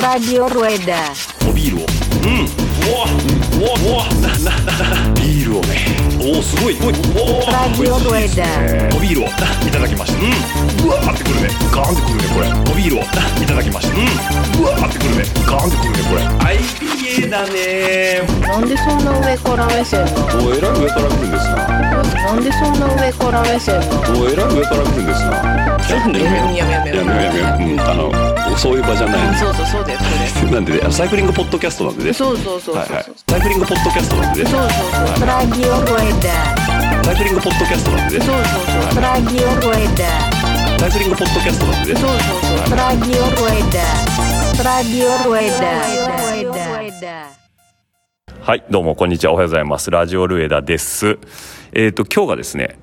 Radio Rueda. おビールをうんうわうわうわなななビールをねおおすごいおいおお Radio Rueda. おビールをいただきましたうんうわーってくるねガーンってくるねこれおビールをいただきましたうんうわーってくるねガーンってくるねこれはい IPA だね。なんでそんな上から目線なの？おえらい上から来るんですな。なんでそんな上から目線なの？おえらい上から来るんですな。ちょっやめようやめようやめよう。やめんあのそういう場じゃないそうそうそうだよそうだなんでねサイクリングポッドキャストなんでね。よそうそうそうそう。はいはい。サイクリングポッドキャストなんでね。そうそうそう。Radio Rueda. サイクリングポッドキャストなんでね。そうそうそう。Radio Rueda. サイクリングポッドキャストなんでね。そうそうそう。Radio Rueda. Radio Rueda. はい、どうもこんにちは。おはようございます。ラジオルエダです。えっ、と今日がですね、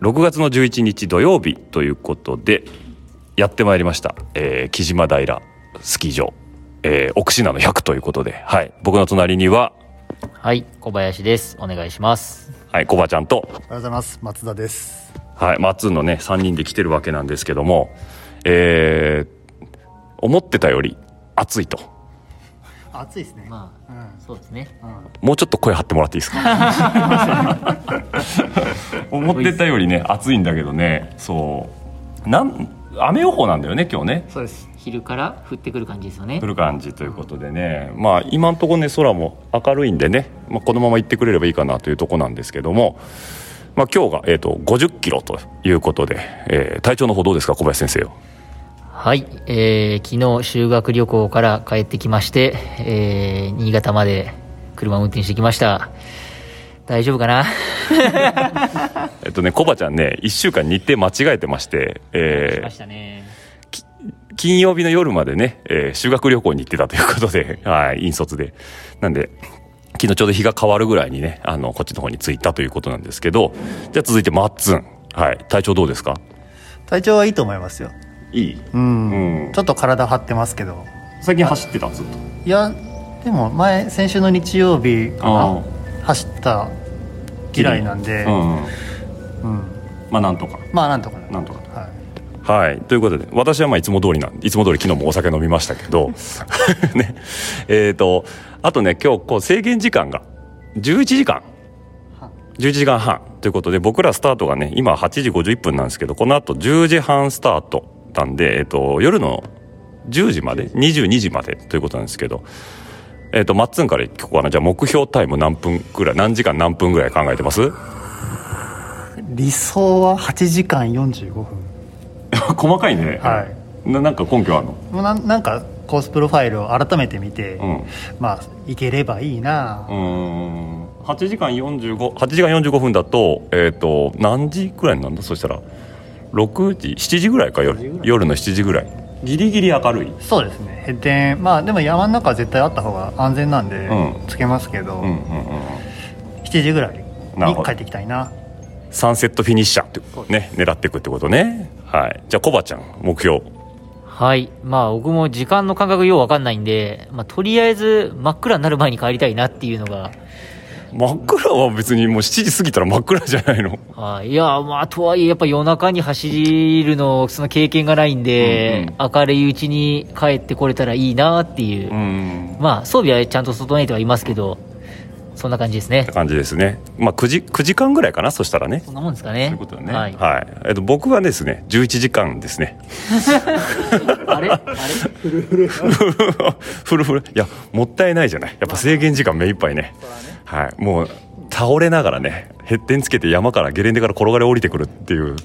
6月の11日土曜日ということでやってまいりました。えー、木島平スキー場、えー、奥品の100ということで、はい、僕の隣にははい、小林です。お願いします。はい、コバちゃんと、おはようございます松田ですはい、マッツンのね3人で来てるわけなんですけども、えー、思ってたより暑いと。暑いですね、まあ、うん。そうですね。もうちょっと声張ってもらっていいですか？思ってたよりね暑いんだけどね。そう。なん雨予報なんだよね今日ね。そうです。昼から降ってくる感じですよね。降。る感じということでね。まあ今んとこね空も明るいんでね、まあ、このまま行ってくれればいいかなというとこなんですけども、まあ、今日が、えー、と50キロということで、えー体調の方どうですか小林先生よはい、えー、昨日修学旅行から帰ってきまして、えー、新潟まで車を運転してきました。大丈夫かな？えっとねコバちゃんね1週間日程間違えてまして、えー。金曜日の夜までね、えー修学旅行に行ってたということで、はい、引率で。なんで、昨日ちょうど日が変わるぐらいにね、あの、こっちの方に着いたということなんですけど、じゃあ続いてマッツン。はい、体調どうですか？体調はいいと思いますよいい。うん、うん。ちょっと体張ってますけど。最近走ってた？ずっと。いやでも前先週の日曜日かあな走った以来なんで、うん。うん。うん。まあなんとか。まあなんとかなんとか。はい。はい。ということで、私はまあいつも通りなん、いつも通り昨日もお酒飲みましたけど、ね。えっ、と、あとね、今日こう制限時間が11時間。11時間半。ということで僕らスタートがね今8時51分なんですけどこの後10時半スタートなんで、えっと、夜の10時まで22時。までということなんですけど、えっと、マッツンから聞こうかなじゃあ目標タイム何分ぐらい何時間何分ぐらい考えてます？理想は8時間45分。細かいね。はい。ななんか根拠あるの？なんなんかコースプロファイルを改めて見て、うん。まあいければいいな、うーん。8時間45 8時間45分だとえっ、と何時くらいになんだそしたら6時7時ぐらいか夜。夜の7時ぐらい。ギリギリ明るい。そうですね。閉店。まあでも山の中は絶対あった方が安全なんで、うん。つけますけど、うんうんうん7時ぐらいに帰ってきたいな。サンセットフィニッシャーってね狙っていくってことね。はい。じゃあコバちゃん目標。はい。まあ僕も時間の感覚ようわかんないんで、まあとりあえず真っ暗になる前に帰りたいなっていうのが、真っ暗は別にもう7時過ぎたら真っ暗じゃないの？はい。いや、まあ、とはいえ、やっぱ夜中に走るの、その経験がないんで、明るいうちに帰ってこれたらいいなっていう。うんまあ、装備はちゃんと整えてはいますけど、そんな感じですね。感じですね。まあ9時 ,9 時間ぐらいかなそしたらね。そんなもんですかそうね。いうことだね。はい。えっと、僕はですね11時間ですね。あれ？あれ？フルフルいやもったいないじゃない。やっぱ制限時間目いっぱいね。はい。もう倒れながらねヘッテンつけて山からゲレンデから転がり降りてくるっていう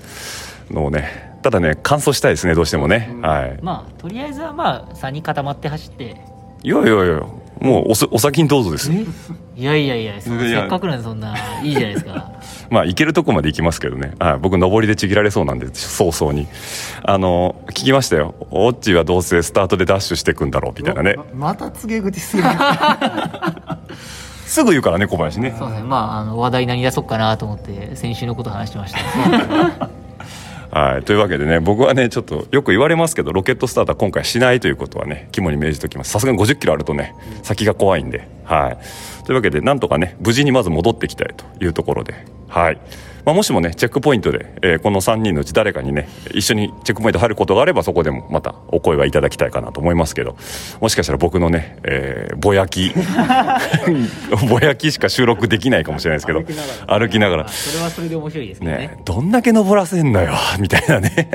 のをねただね乾燥したいですねどうしてもね、はい。まあ、とりあえずはまあ、3人固まって走って、いやいやいやもうおすお先にどうぞです。いやいやいや、そのいや。せっかくなんでそんな、いいじゃないですか。まあ行けるとこまで行きますけどね、はい、僕上りでちぎられそうなんで早々に。あの聞きましたよ。オッチーはどうせスタートでダッシュしていくんだろうみたいなね。ままた告げ口する すぐ言うからね小林ね。そうですね。まあ、あの、話題何出そうかなと思って、先週のこと話してました。はい、というわけでね僕はねちょっとよく言われますけどロケットスタートは今回しないということはね肝に銘じておきます。さすがに50キロあるとね先が怖いんではい。というわけで、なんとかね、無事にまず戻ってきたいというところで、はい。まあ、もしもね、チェックポイントで、えーこの3人のうち誰かにね、一緒にチェックポイント入ることがあれば、そこでもまたお声はいただきたいかなと思いますけど、もしかしたら僕のね、えーぼやき、ぼやきしか収録できないかもしれないですけど、歩きながら、それはそれで面白いですねね、どんだけ登らせんのよ、みたいなね。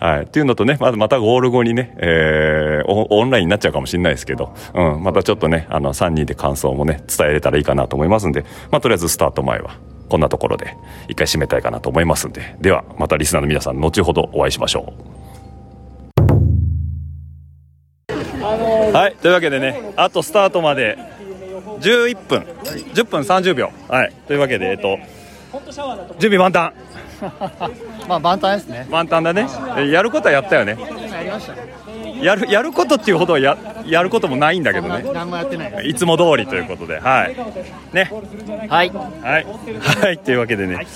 はい。っていうのとね、まずまたゴール後にね、えーオオンラインになっちゃうかもしれないですけど、うん、またちょっとね、あの、3人で感想もね、伝えれたらいいかなと思いますんで、まあ、とりあえずスタート前は、こんなところで、一回締めたいかなと思いますんで、では、またリスナーの皆さん、後ほどお会いしましょう。はい。というわけでね、あとスタートまで、11分、10分30秒。はい。というわけで、えっと、準備万端。まあ万端ですね。満タンだね。えやることはやったよね。やりましたやるやることっていうほどはややることもないんだけどね。何もやってないいつも通りということで。はい。ね。はい。はい。はい。というわけでね。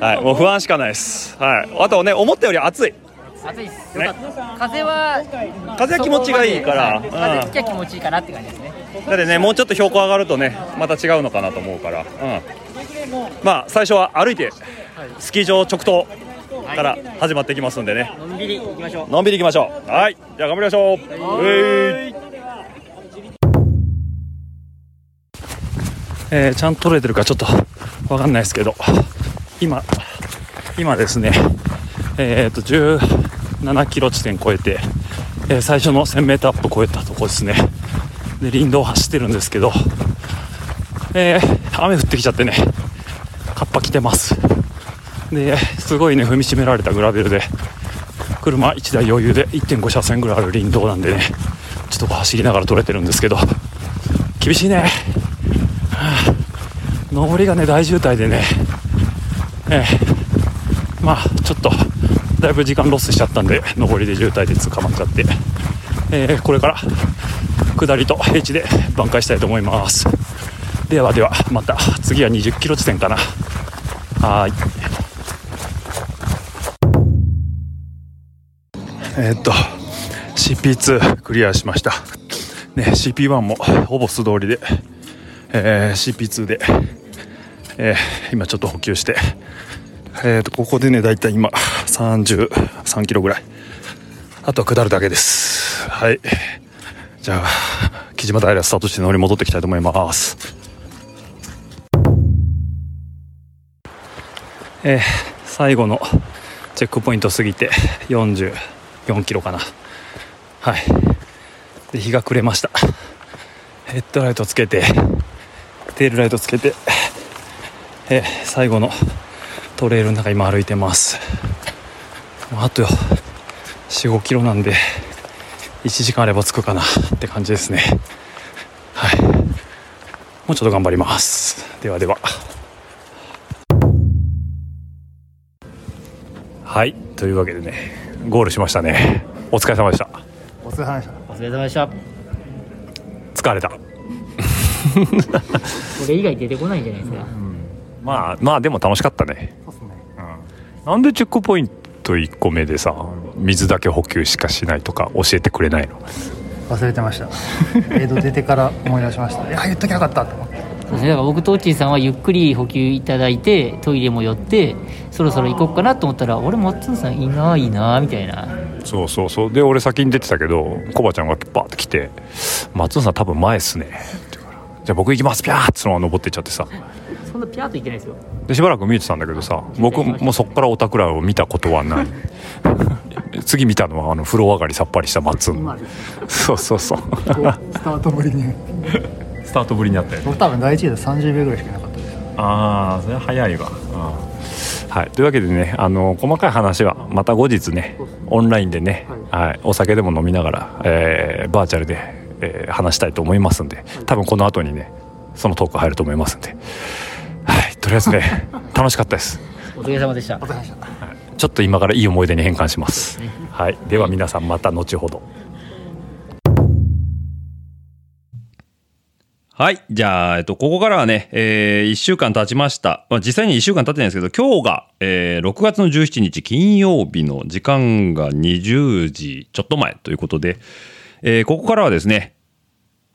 はい。もう不安しかないです。はい。あとね思ったより暑い。暑いっす。ね。風は風は気持ちがいいから。風吹きゃ気持ちいいかなって感じですね。だってねもうちょっと標高上がるとねまた違うのかなと思うから。うん。まあ最初は歩いてスキー場直投から始まっていきますんでね。のんびり行きましょう。のんびり行きましょう。はい。じゃあ頑張りましょう。えい。えーちゃんと取れてるかちょっとわかんないですけど。今今ですねえっ、と17キロ地点超えて、えー最初の 1000m アップ超えたとこですね。で林道を走ってるんですけど。えー雨降ってきちゃってね。カッパ来てますですごいね踏みしめられたグラベルで。車1台余裕で1.5車線ぐらいある林道なんでね。ちょっと走りながら撮れてるんですけど。厳しいね、は あ上りがね大渋滞でね。ええ。まあちょっとだいぶ時間ロスしちゃったんで上りで渋滞で捕まっちゃって、えーこれから下りと平地で挽回したいと思います。ではではまた次は20キロ地点かな。はい。えーっと CP2 クリアしました、ね、CP1 もほぼ素通りで、えー CP2 で、えー今ちょっと補給して、えーっとここでねだいたい今33キロぐらい。あとは下るだけです。はい。じゃあ木島平スタートして乗り戻っていきたいと思います。えー最後のチェックポイント過ぎて4キロかな。はい。で日が暮れました。ヘッドライトつけてテールライトつけて、え最後のトレイルの中今歩いてます。あと45キロなんで1時間あれば着くかなって感じですね。はい。もうちょっと頑張ります。ではでは。はい。というわけでねゴールしましたね。お疲れ様でした。お疲れ様でした。お疲れ様でした。こ疲れた。れ以外出てこないんじゃないですか。まあまあでも楽しかったね。そうっすね。なんでチェックポイント1個目でさ水だけ補給しかしないとか教えてくれないの？忘れてました。江戸出てから思い出しました。いや言っときゃよかったと思ってそうですねだから僕とオッチーさんはゆっくり補給いただいてトイレも寄ってそろそろ行こうかなと思ったら俺マッツンさんいないなみたいな。そうそうそう。で俺先に出てたけどコバちゃんがバーって来て「松尾さん多分前っすね」って言うから「じゃあ僕行きます。ピャー」ってそのまま登ってっちゃってさ。そんなピャーといけないですよ。でしばらく見えてたんだけどさ僕もそっからオタクラを見たことはない。次見たのはあの風呂上がりさっぱりした松尾そうそうそう。スタートぶりにスタートぶりになったよね。僕多分第一位で30秒ぐらいしかいなかったです。ああそれは早いわ、はい、というわけでねあの細かい話はまた後日ねオンラインでね、はい、お酒でも飲みながら、えーバーチャルで、えー話したいと思いますんで多分この後にねそのトーク入ると思いますんで、はい、とりあえずね 楽しかったです。お疲れ様でした。お疲れ様でした。ちょっと今からいい思い出に変換します、はい、では皆さんまた後ほどはい。じゃあ、えっと、ここからはね、えー、1週間経ちました。まあ、実際に1週間経ってないんですけど、今日が、えー、6月の17日金曜日の時間が20時ちょっと前ということで、えー、ここからはですね、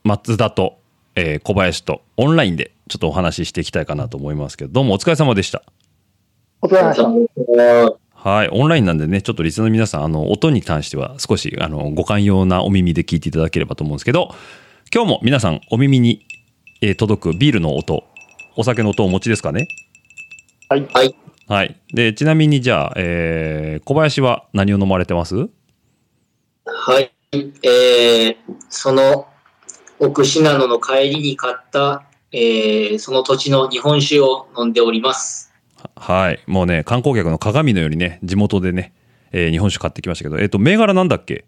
松田とえー小林とオンラインでちょっとお話ししていきたいかなと思いますけど、どうもお疲れ様でした。お疲れ様でした。はい。オンラインなんでね、ちょっとリスナーの皆さん、あの、音に関しては少し、あの、ご寛容なお耳で聞いていただければと思うんですけど、今日も皆さんお耳に、えー届くビールの音、お酒の音をお持ちですかね？はい。はい。はい。で、ちなみにじゃあ、えー小林は何を飲まれてます？はい。えー、その奥信濃の帰りに買った、えー、その土地の日本酒を飲んでおります。はい。もうね、観光客の鏡のようにね、地元でね、えー日本酒買ってきましたけど、えっ、と、銘柄なんだっけ？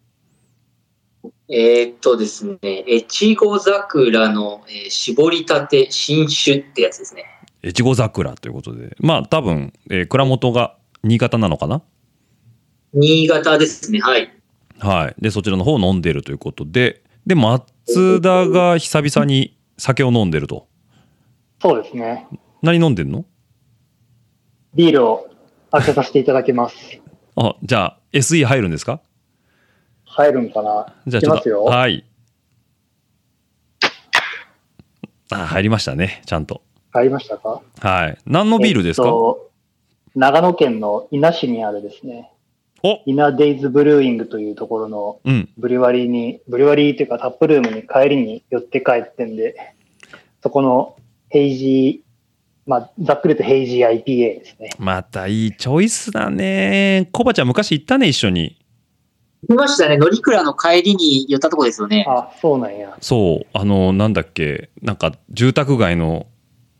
えー、っとですね、越後桜の、えー絞りたて新酒ってやつですね。越後桜ということで。まあ、多分、えー蔵元が新潟なのかな？新潟ですね。はい。はい。で、そちらの方を飲んでるということで、で、松田が久々に酒を飲んでると。そうですね。何飲んでんの？ビールを開けさせていただきます。あ、じゃあ、SE 入るんですか？入るんかな？じゃあ、ちょっと。いきますよ。はい。あ、入りましたね。ちゃんと。入りましたか？はい。何のビールですか、えっと長野県の伊那市にあるですね、お伊那デイズブルーイングというところのうん。ブリュワリーに、ブリュワリーというかタップルームに帰りに寄って帰ってんで、そこのヘイジー、まあ、ざっくりとヘイジー IPA ですね。またいいチョイスだね。コバちゃん昔行ったね、一緒に。来ましたね。乗鞍の帰りに寄ったとこですよね。あ、そうなんや。そう。あの、なんだっけ。なんか、住宅街の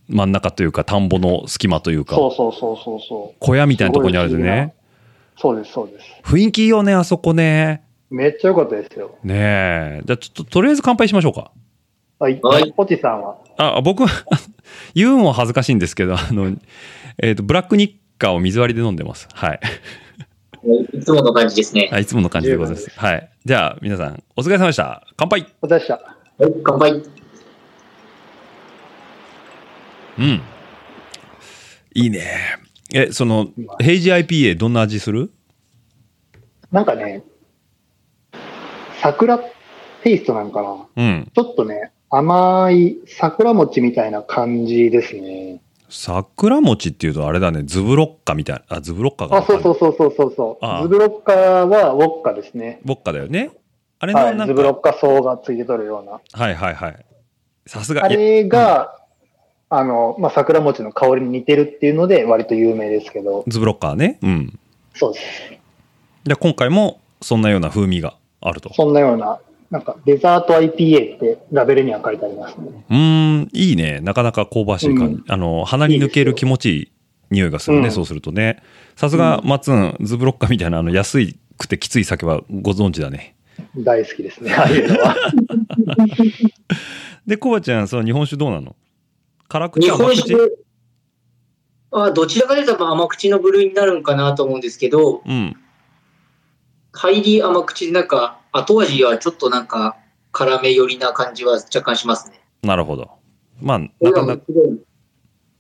真ん中というか、田んぼの隙間というか、そうそうそうそうそう。小屋みたいなところにあるんでね。そうです、そうです。雰囲気いいよね、あそこね。めっちゃ良かったですよ。ねえ。じゃあ、ちょっと、とりあえず乾杯しましょうか。はい。はいポチさんは、あ、僕は、言うのも恥ずかしいんですけど、あの、えっ、と、ブラックニッカーを水割りで飲んでます。はい。いつもの感じですね。はい、いつもの感じでございます。はい。じゃあ、皆さん、お疲れ様でした。乾杯お疲れ様でした。はい、乾杯。うん。いいね。え、その、ヘイジ IPA どんな味する？なんかね、桜テイストなんかな。うん。ちょっとね、甘い桜餅みたいな感じですね。桜餅っていうとあれだね、ズブロッカみたいな。あ、ズブロッカが。あ、そうそうそうそうそうそう。ズブロッカはウォッカですね。ボッカだよね。あれのはい。なんズブロか、ッカ層がついてとるような。はいはいはい。さすが。あれが、あの、まあ、桜餅の香りに似てるっていうので、割と有名ですけど。ズブロッカーね。うん。そうです。で、今回もそんなような風味があると。そんなような、なんか、デザート IPA ってラベルには書いてありますね。うーん、いいね。なかなか香ばしい感じ。うんあの、鼻に抜ける気持ちいい匂いがするね、うんそうするとね。さすが、マッツン、ズブロッカーみたいな、あの、安いくてきつい酒はご存知だね。大好きですね、ああいうのは。で、コバちゃん、その日本酒どうなの？辛口日甘口？本酒、あどちらかというと甘口の部類になるんかなと思うんですけど、うん。入り甘口でなんか、後味はちょっとなんか、辛め寄りな感じは若干しますね。なるほど。まあ、なかなか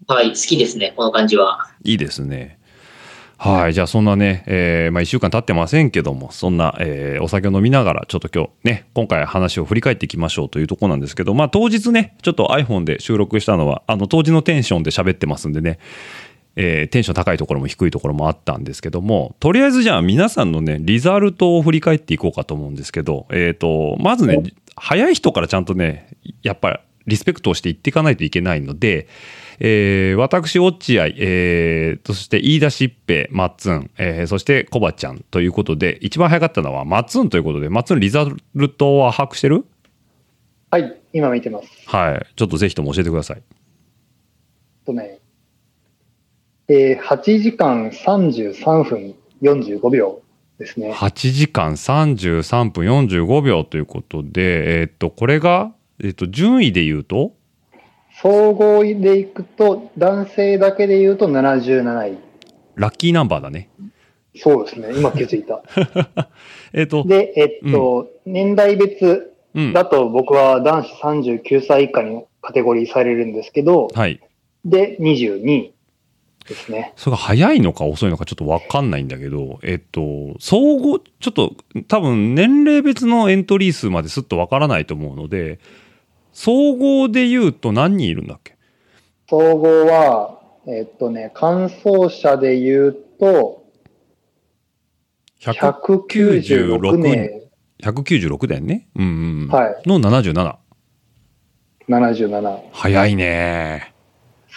はい、好きですね、この感じは。いいですね。はい。じゃあ、そんなね、えーまあ、一週間経ってませんけども、そんな、えーお酒を飲みながら、ちょっと今日ね、今回話を振り返っていきましょうというところなんですけど、まあ、当日ね、ちょっと iPhone で収録したのは、あの、当時のテンションで喋ってますんでね、えーテンション高いところも低いところもあったんですけども、とりあえずじゃあ皆さんのね、リザルトを振り返っていこうかと思うんですけど、えっ、と、まずね、早い人からちゃんとね、やっぱりリスペクトをしていっていかないといけないので、えー私、落合、えーそして飯田しっぺ、マッツン、えーそしてコバちゃんということで、一番早かったのはマッツンということで、マッツンリザルトは把握してる？はい、今見てます。はい。ちょっとぜひとも教えてください。とね、えー、8時間33分45秒ですね。8時間33分45秒ということで、えーっと、これが、えーっと、順位で言うと、総合でいくと、男性だけで言うと77位。ラッキーナンバーだね。そうですね、今気づいた。えーっと、で、えっと、年代別うん。だと僕は男子39歳以下にカテゴリーされるんですけど、はい。で、22位ですね。それが早いのか遅いのかちょっとわかんないんだけど、えっと、総合、ちょっと多分年齢別のエントリー数まですっとわからないと思うので、総合で言うと何人いるんだっけ？総合は、えっとね、完走者で言うと、196名、196だよね？うんうんうん。はいの77。77、早いね。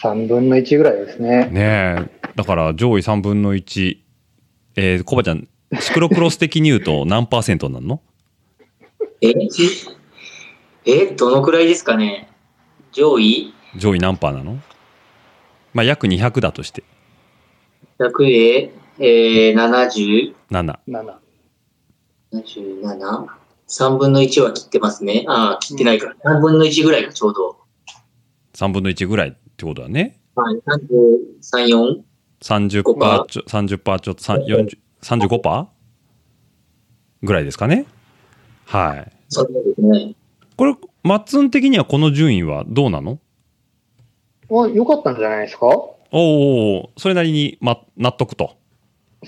3分の1ぐらいですね。ねえ。だから上位3分の1。えー、コバちゃん、シクロクロス的に言うと何パーセントになるの？え、え、どのくらいですかね？上位？上位何パーなの？まあ、約200だとして。100で、えー、70、7。7。77、3分の1は切ってますね。ああ、切ってないから。3分の1ぐらいがちょうど。3分の1ぐらいってことだね。はい、33、4? 30パーちょ、30パーちょっと、3 40 35パー？ぐらいですかね。はい。そうですね。これ、マッツン的にはこの順位はどうなの？あ、良かったんじゃないですか？おおそれなりに、ま、納得と。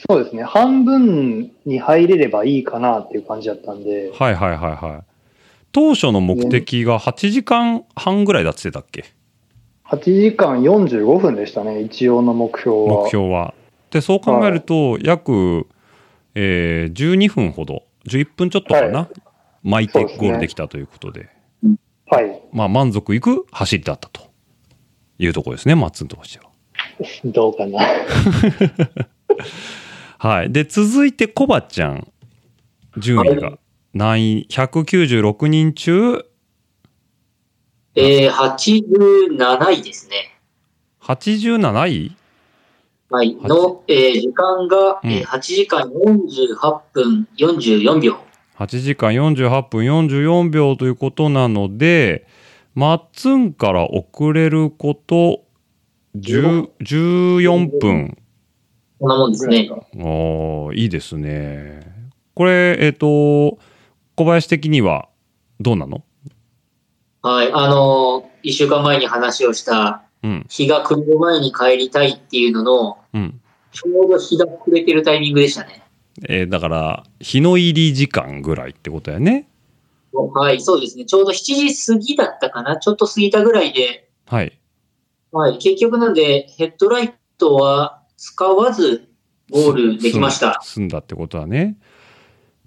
そうですね。半分に入れればいいかなっていう感じだったんで、はいはいはいはい。当初の目的が8時間半ぐらいだって言ってたっけ？8時間45分でしたね、一応の目標は。目標は。で、そう考えると、約、えー12分ほど、11分ちょっとかな、は巻いてゴールできたということで、はい。まあ満足いく走りだったというところですね、マッツンとしては。どうかな。はい。で、続いてコバちゃん、順位が何位、196人中えー、87位ですね。87位？はい。の、えー時間が、うんえー8時間48分44秒。8時間48分44秒ということなので、マッツンから遅れること10 14分。こんなもんですね。おーいいですね。これ、えっ、と、小林的にはどうなの？はい。あのー、1週間前に話をした、うん、日が暮れる前に帰りたいっていうのの、うん。ちょうど日が暮れてるタイミングでしたね。えーだから、日の入り時間ぐらいってことやね。はい、そうですね。ちょうど7時過ぎだったかな。ちょっと過ぎたぐらいで、はい。はい。結局なんで、ヘッドライトは使わず、ゴールできました。済んだってことはね。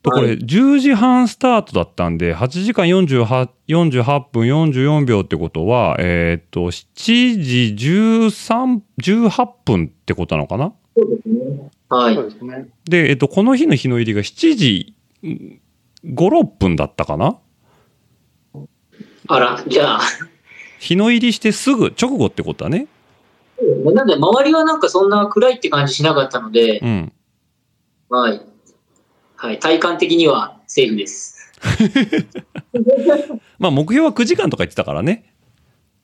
とこれ、はい10時半スタートだったんで、8時間 48, 48分44秒ってことは、えっ、と、7時13、18分ってことなのかな？そうですね。はい。でえっ、と、この日の日の入りが7時5、6分だったかな？あら、じゃあ、日の入りしてすぐ直後ってことだね。なんで、周りはなんかそんな暗いって感じしなかったので、うん。はい。はい。体感的にはセーフです。まあ、目標は9時間とか言ってたからね。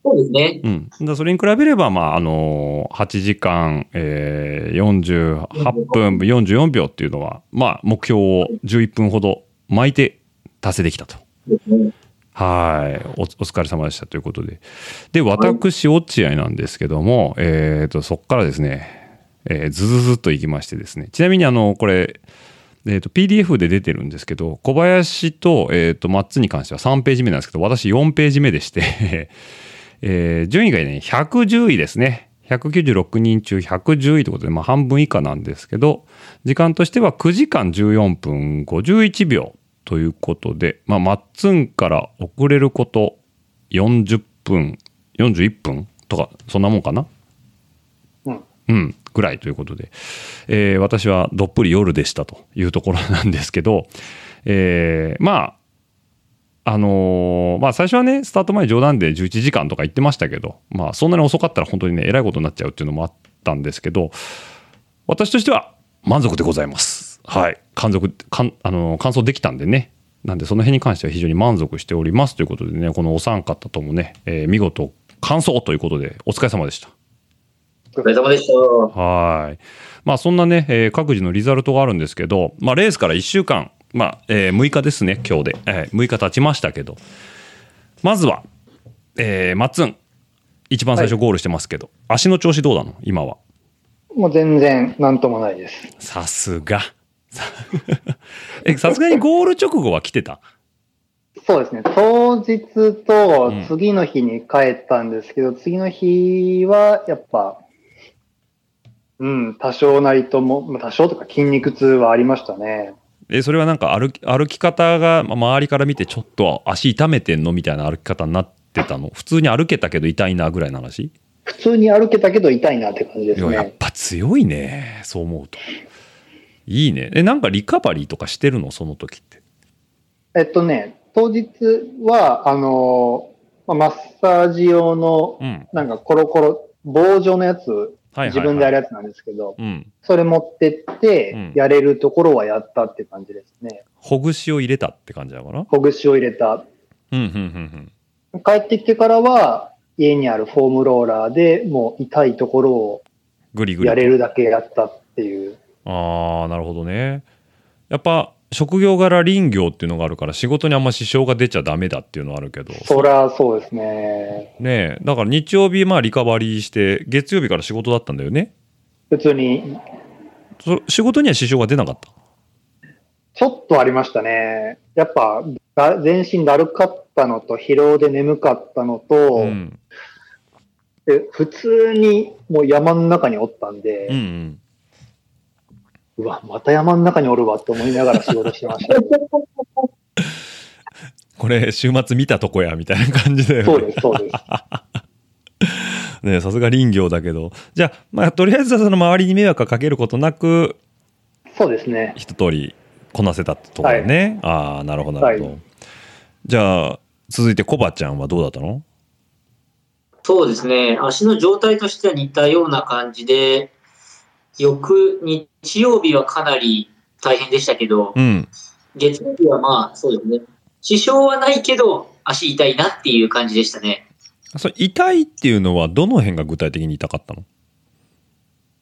そうですね。うん。だそれに比べれば、まあ、あのー8時間、えー、48分44秒っていうのは、まあ、目標を11分ほど巻いて達成できたと。はいお。お疲れ様でしたということで。で、私、落合なんですけども、えっ、と、そこからですね、えーずずずっといきましてですね。ちなみに、あの、これ、えー、と PDF で出てるんですけど小林と,、えー、とマッツに関しては3ページ目なんですけど私4ページ目でして、えー順位がね110位ですね。196人中110位ということで、まあ、半分以下なんですけど時間としては9時間14分51秒ということで、まあ、マッツンから遅れること40分41分とかそんなもんかな？うん。うん、ぐらいということで、えー私はどっぷり夜でしたというところなんですけど、えーまあ、あのーまあ最初はね、スタート前冗談で11時間とか言ってましたけど、まあそんなに遅かったら本当にね、えらいことになっちゃうっていうのもあったんですけど、私としては満足でございます。はい。感続、かんあの完走できたんでね。なんでその辺に関しては非常に満足しておりますということでね、このお三方ともね、えー見事完走ということでお疲れ様でした。お疲れ様でした。はい。まあそんなね、えー各自のリザルトがあるんですけど、まあレースから1週間、まあ、えー6日ですね、今日で。えー6日経ちましたけど、まずは、えー、マッツン、一番最初ゴールしてますけど、足の調子どうなの？今は。もう全然なんともないです。さすが。さ えさすがにゴール直後は来てた？そうですね。当日と次の日に帰ったんですけど、次の日はやっぱ、うん、多少なりとも、まあ多少とか筋肉痛はありましたね。えそれはなんか歩き歩き方がま周りから見てちょっと足痛めてんのみたいな歩き方になってたの？普通に歩けたけど痛いなぐらいの話？普通に歩けたけど痛いなって感じですいややっね。ぱ強いねそう思うと。いいね。えなんかリカバリーとかしてるの？その時って。えっとね、当日は、あの、まあマッサージ用のう、ん。なんかコロコロ、棒状のやつ、自分でやるやつなんですけど、うん。それ持ってってうん、やれるところはやったって感じですね。ほぐしを入れたって感じだからほぐしを入れた。うんうんうん帰ってきてからは、家にあるフォームローラーでもう痛いところをうんグリグリと。やれるだけやったっていう。ああなるほどね。やっぱ職業柄林業っていうのがあるから仕事にあんま支障が出ちゃダメだっていうのはあるけど。そりゃそうですね。ねえ。だから日曜日まあリカバリーして月曜日から仕事だったんだよね。普通に、そ仕事には支障が出なかった？ちょっとありましたね。やっぱ、だ全身だるかったのと、疲労で眠かったのと、うん。で普通にもう山の中におったんで、うんうんうわ、また山の中におるわって思いながら仕事してました、ね。これ週末見たとこやみたいな感じだよねそうです、そうです。ねえさすが林業だけどじゃあまあとりあえずはその周りに迷惑をかけることなくそうですね。一通りこなせたってところだね、ああなるほどなるほど、はいじゃあ続いてコバちゃんはどうだったの？そうですね。足の状態としては似たような感じで、翌日曜日はかなり大変でしたけど、うん。月曜日はまあそうですね。支障はないけど、足痛いなっていう感じでしたね。それ痛いっていうのはどの辺が具体的に痛かったの？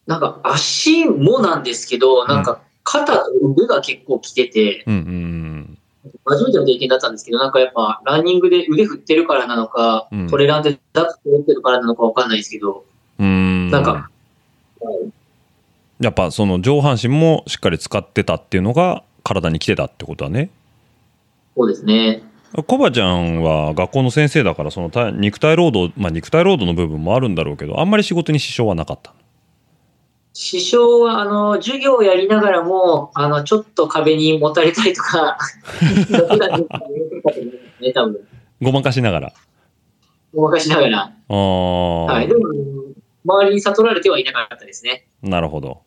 なんか足もなんですけど、なんか肩と腕が結構きてて、うんうん初めての経験だったんですけど、なんかやっぱランニングで腕振ってるからなのか、うん。トレランでダック持ってるからなのかわかんないですけど、うんうん。なんか、やっぱその上半身もしっかり使ってたっていうのが体に来てたってことだねそうですね。コバちゃんは学校の先生だからその体肉体労働まあ肉体労働の部分もあるんだろうけどあんまり仕事に支障はなかった師匠は、あの、授業をやりながらも、あの、ちょっと壁にもたれたりとか。ごまかしながらごまかしながら。ああ、はい。でも、周りに悟られてはいなかったですね。なるほど。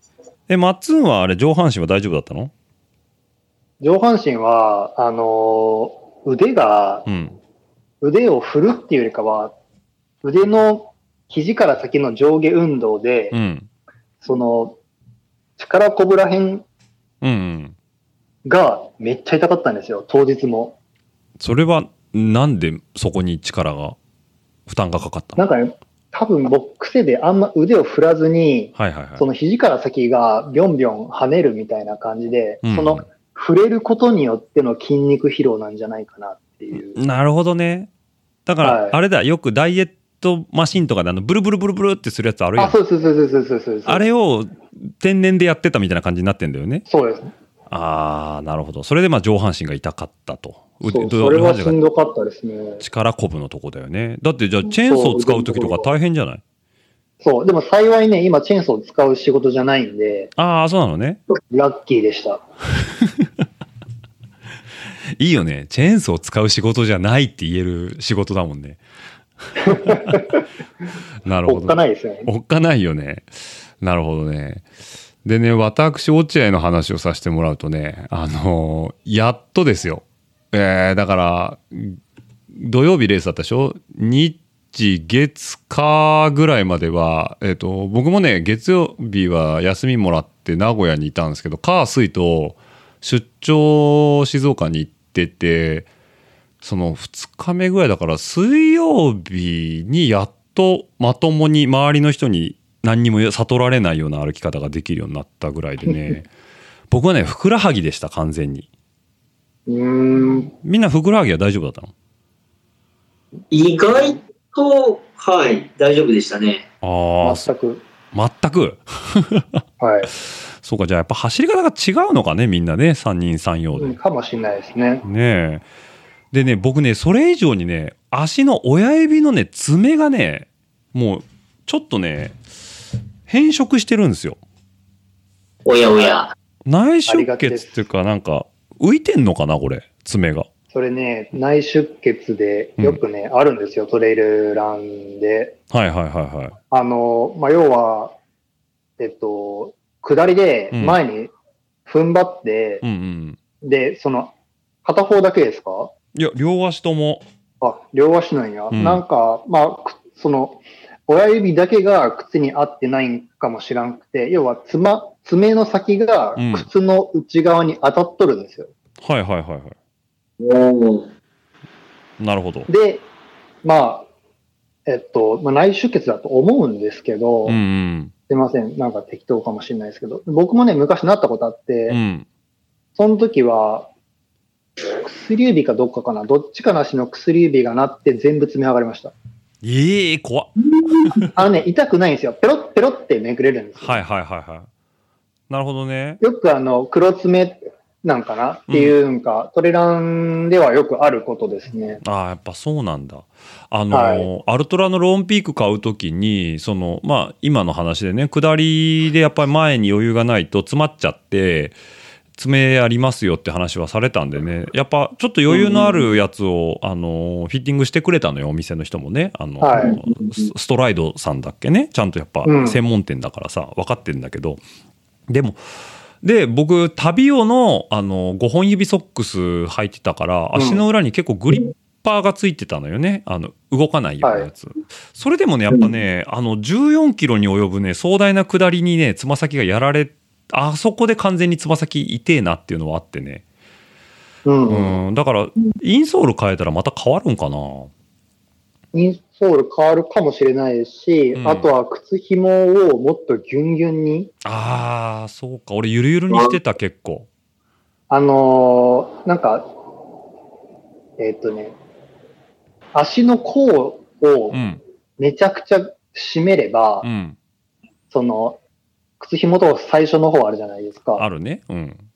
えマッツンはあれ上半身は大丈夫だったの？上半身は、あのー腕がう、ん。腕を振るっていうよりかは、腕の肘から先の上下運動で、うん。その、力こぶら辺うんうん。がめっちゃ痛かったんですよ、当日も。それはなんでそこに力が負担がかかったの？なんかね、多分僕癖であんま腕を振らずに、はいはいはい。その肘から先がビョンビョン跳ねるみたいな感じで、うん。その触れることによっての筋肉疲労なんじゃないかなっていう。なるほどね。だから、はい。あれだよくダイエットマシンとかであのブルブルブルブルってするやつあるやあ、んそうそうそうそうそうそうそう。あれを天然でやってたみたいな感じになってんだよね。そうです。ああなるほど。それでまあ上半身が痛かったとそそれはしんどかったですね。力こぶのとこだよねだってじゃあチェーンソー使う時とか大変じゃない？そう。でも幸いね、今チェーンソー使う仕事じゃないんで、ああそうなのねラッキーでした。いいよねチェーンソー使う仕事じゃないって言える仕事だもんね なるほどおっかないですよね。おっかないよね。なるほどね。でね、私、落合の話をさせてもらうとね、あのーやっとですよ。えー、だから、土曜日レースだったでしょ？日、月、火ぐらいまでは、えっ、と、僕もね、月曜日は休みもらって名古屋にいたんですけど、火、水と出張静岡に行ってて、その2日目ぐらいだから水曜日にやっとまともに周りの人に何にも悟られないような歩き方ができるようになったぐらいでね。僕はねふくらはぎでした完全に。うーん。みんなふくらはぎは大丈夫だったの？意外と、はい、大丈夫でしたね。ああ全く。全く？はい。そうかじゃあやっぱ走り方が違うのかねみんなね三人三様で、うんかもしれないですね。ねえでね、僕ね、それ以上にね、足の親指のね、爪がね、もう、ちょっとね、変色してるんですよ。おやおや。内出血っていうか、なんか、浮いてんのかな、これ、爪が。それね、内出血でよくね、あるんですよ、トレイルランで。はいはいはいはい。あの、まあ、要は、えっと、下りでうん前に踏ん張って、うんうん。で、その、片方だけですか？いや、両足とも。あ、両足なんや。うんなんか、まあ、くその、親指だけが靴に合ってないんかもしらんくて、要は、つま、爪の先がうん靴の内側に当たっとるんですよ。はいはいはいはい。おーなるほど。で、まあ、えっと、まあ、内出血だと思うんですけど、うんうん。すいません、なんか適当かもしれないですけど、僕もね、昔なったことあって、うん。その時は、薬指かどっかかな、どっちかなしの薬指がなって全部爪剥がれました。ええ怖っ。あのね、痛くないんですよ。ペロッペロってめくれるんですよ。はいはいはいはい。なるほどね。よくあの、黒爪なんかなっていうのか、トレランではよくあることですね。ああ、やっぱそうなんだ。あの、はいアルトラのローンピーク買うときに、その、まあ、今の話でね、下りでやっぱり前に余裕がないと詰まっちゃって、爪ありますよって話はされたんでね、やっぱちょっと余裕のあるやつを、あの、フィッティングしてくれたのよ、お店の人もね。あの、はいスストライドさんだっけね。ちゃんとやっぱうん専門店だからさ、分かってんだけど、でも、で、僕、タビオの、あの、5本指ソックス履いてたから、足の裏に結構グリッパーがついてたのよね。あの、動かないようなやつ。それでもね、やっぱね、あの、14キロに及ぶね、壮大な下りにね、つま先がやられ、あそこで完全につま先痛えなっていうのはあってね。うん。うん、だから、インソール変えたらまた変わるんかな。インソール変わるかもしれないですし、うんあとは靴紐をもっとギュンギュンに、ああ、そうか。俺、ゆるゆるにしてた、結構。あのーなんか、えっとね、足の甲をうん、めちゃくちゃ締めれば、うん。その、靴紐と最初の方あるじゃないですか。あるね。うん。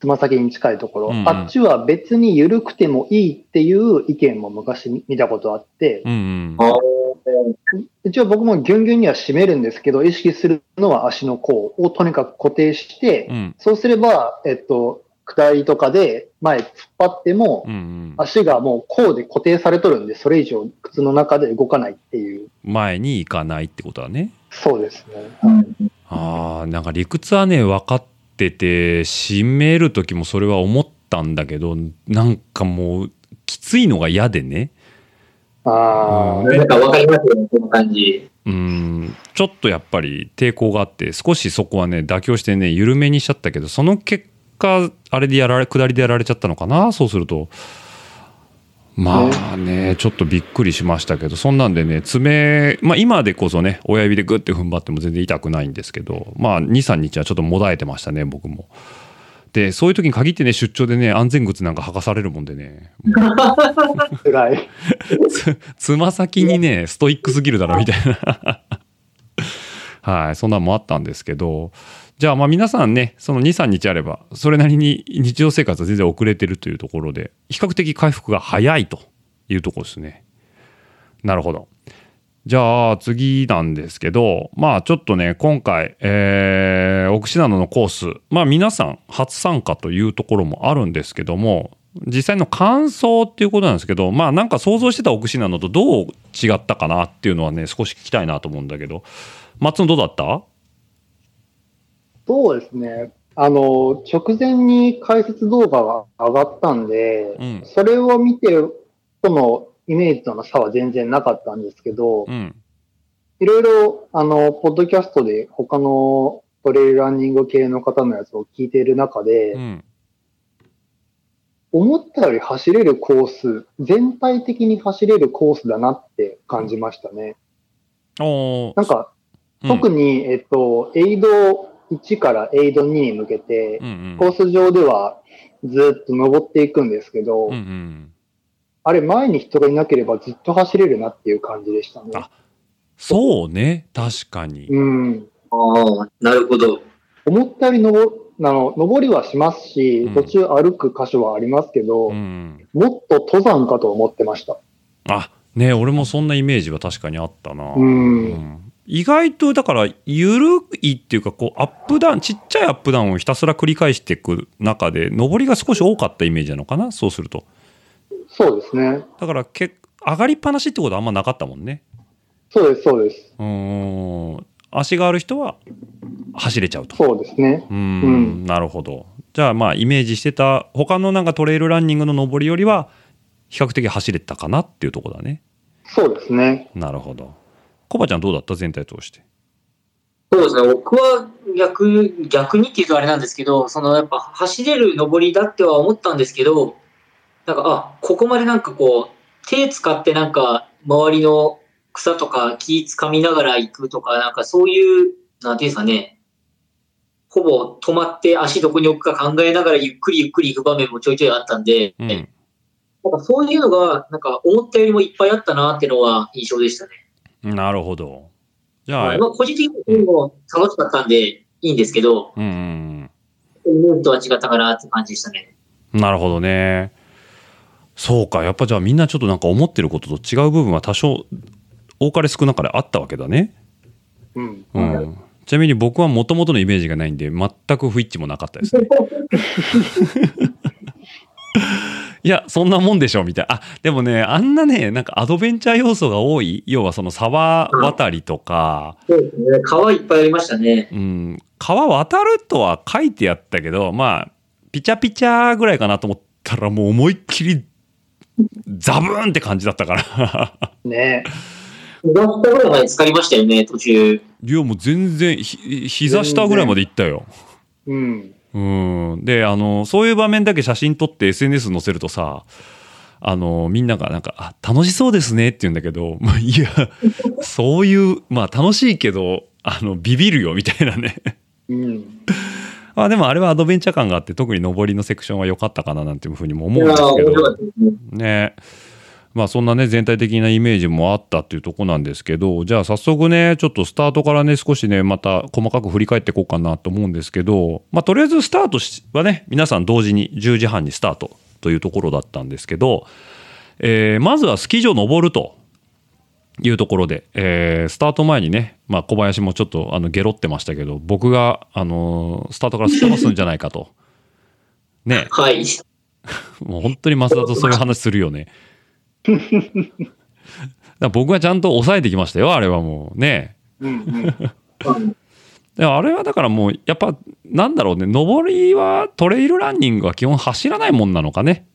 つま先に近いところ、うんうんあっちは別に緩くてもいいっていう意見も昔見見たことあって、うん、うん。あ一応僕もギュンギュンには締めるんですけど、意識するのは足の甲をとにかく固定して、うん。そうすれば、えっと、下りとかで前突っ張っても、うん、うん。足がもう甲で固定されとるんで、それ以上靴の中で動かないっていう。前に行かないってことだね。そうですね。ああ、なんか理屈はね、分かってて、締める時もそれは思ったんだけど、なんかもう、きついのが嫌でね。ああ、うんなんかわかりますよね、この感じ。うん、ちょっとやっぱり抵抗があって、少しそこはね、妥協してね、緩めにしちゃったけど、その結果、あれでやられ、下りでやられちゃったのかな、そうすると。まあね、ちょっとびっくりしましたけど、そんなんでね、爪、まあ今でこそね、親指でグッて踏ん張っても全然痛くないんですけど、まあ2、3日はちょっともだえてましたね、僕も。で、そういう時に限ってね、出張でね、安全靴なんか履かされるもんでね、辛い。つ つま先にね、ストイックすぎるだろ、みたいな。はい、そんなんもあったんですけど、じゃあまあ皆さんね、その2、3日あれば、それなりに日常生活は全然遅れてるというところで、比較的回復が早いというところですね。なるほど。じゃあ次なんですけど、まあちょっとね、今回、えー、奥信濃のコース、まあ皆さん初参加というところもあるんですけども、実際の感想っていうことなんですけど、まあなんか想像してた奥信濃とどう違ったかなっていうのはね、少し聞きたいなと思うんだけど、松野どうだった？そうですね。あの、直前に解説動画が上がったんで、うんそれを見て、とのイメージとの差は全然なかったんですけど、うん。いろいろ、あの、ポッドキャストで他のトレイルランニング系の方のやつを聞いている中で、うん。思ったより走れるコース、全体的に走れるコースだなって感じましたね。なんか、うん特に、えっと、エイド1からエイド2に向けて、うんうんコース上ではずっと登っていくんですけど、うんうん。あれ前に人がいなければずっと走れるなっていう感じでしたね。あそうね、確かに。うん。ああ、なるほど。思ったより登あの、登りはしますしうん、途中歩く箇所はありますけど、うん。もっと登山かと思ってました。あ、ね俺もそんなイメージは確かにあったな。うん。うん意外とだから緩いっていうかこうアップダウンちっちゃいアップダウンをひたすら繰り返していく中で上りが少し多かったイメージなのかな？そうすると。そうですね。だからけ上がりっぱなしってことはあんまなかったもんね。そうです、そうです。うーん。足がある人は走れちゃうと。そうですね。うーんなるほど。じゃあまあイメージしてた他のなんかトレイルランニングの上りよりは比較的走れたかなっていうところだね。そうですね。なるほどコバちゃんどうだった？全体通して。そうですね、僕は逆逆にっていうとあれなんですけど、そのやっぱ走れる登りだっては思ったんですけど、なんか、あここまでなんかこう、手使ってなんか周りの草とか木掴みながら行くとか、なんかそういう、なんていうんですかね、ほぼ止まって足どこに置くか考えながらゆっくりゆっくり行く場面もちょいちょいあったんで、うん。なんかそういうのが、なんか思ったよりもいっぱいあったなっていうのは印象でしたね。なるほど。じゃあ、はい。まあ、個人的にも楽しかったんでいいんですけど、うんうん。とは違ったかなって感じでしたね。うんなるほどね。そうか。やっぱじゃあみんなちょっとなんか思ってることと違う部分は多少多かれ少なかれあったわけだね。うん。うん。ちなみに僕はもともとのイメージがないんで全く不一致もなかったですね いやそんなもんでしょみたいなあでもねあんなねなんかアドベンチャー要素が多い要はその沢渡りとか、そうですね。川いっぱいありましたね。うん、川渡るとは書いてあったけどまあピチャピチャぐらいかなと思ったらもう思いっきりザブーンって感じだったからね膝下ぐらいまで浸かりましたよね、途中。いやもう全然ひ膝下ぐらいまで行ったようん。うんであのそういう場面だけ写真撮って SNS 載せるとさあのみんながなんか「あ楽しそうですね」って言うんだけど まあいやそういうまあ楽しいけどあのビビるよみたいなねうん。ま あでもあれはアドベンチャー感があって特に上りのセクションは良かったかななんていうふうにも思うんですけどね。ねまあそんなね全体的なイメージもあったっていうとこなんですけどじゃあ早速ねちょっとスタートからね少しねまた細かく振り返っていこうかなと思うんですけどまあとりあえずスタートしはね皆さん同時に10時半にスタートというところだったんですけど、えーまずはスキー場登るというところで、えースタート前にね、まあ、小林もちょっとあのゲロってましたけど僕が、あのースタートからすっ飛ばすんじゃないかと。ね はい。もう本当に増田とそういう話するよね。僕はちゃんと抑えてきましたよ、あれはもうね。うん。であれはだからもう、やっぱ、なんだろうね、上りはトレイルランニングは基本走らないもんなのかね。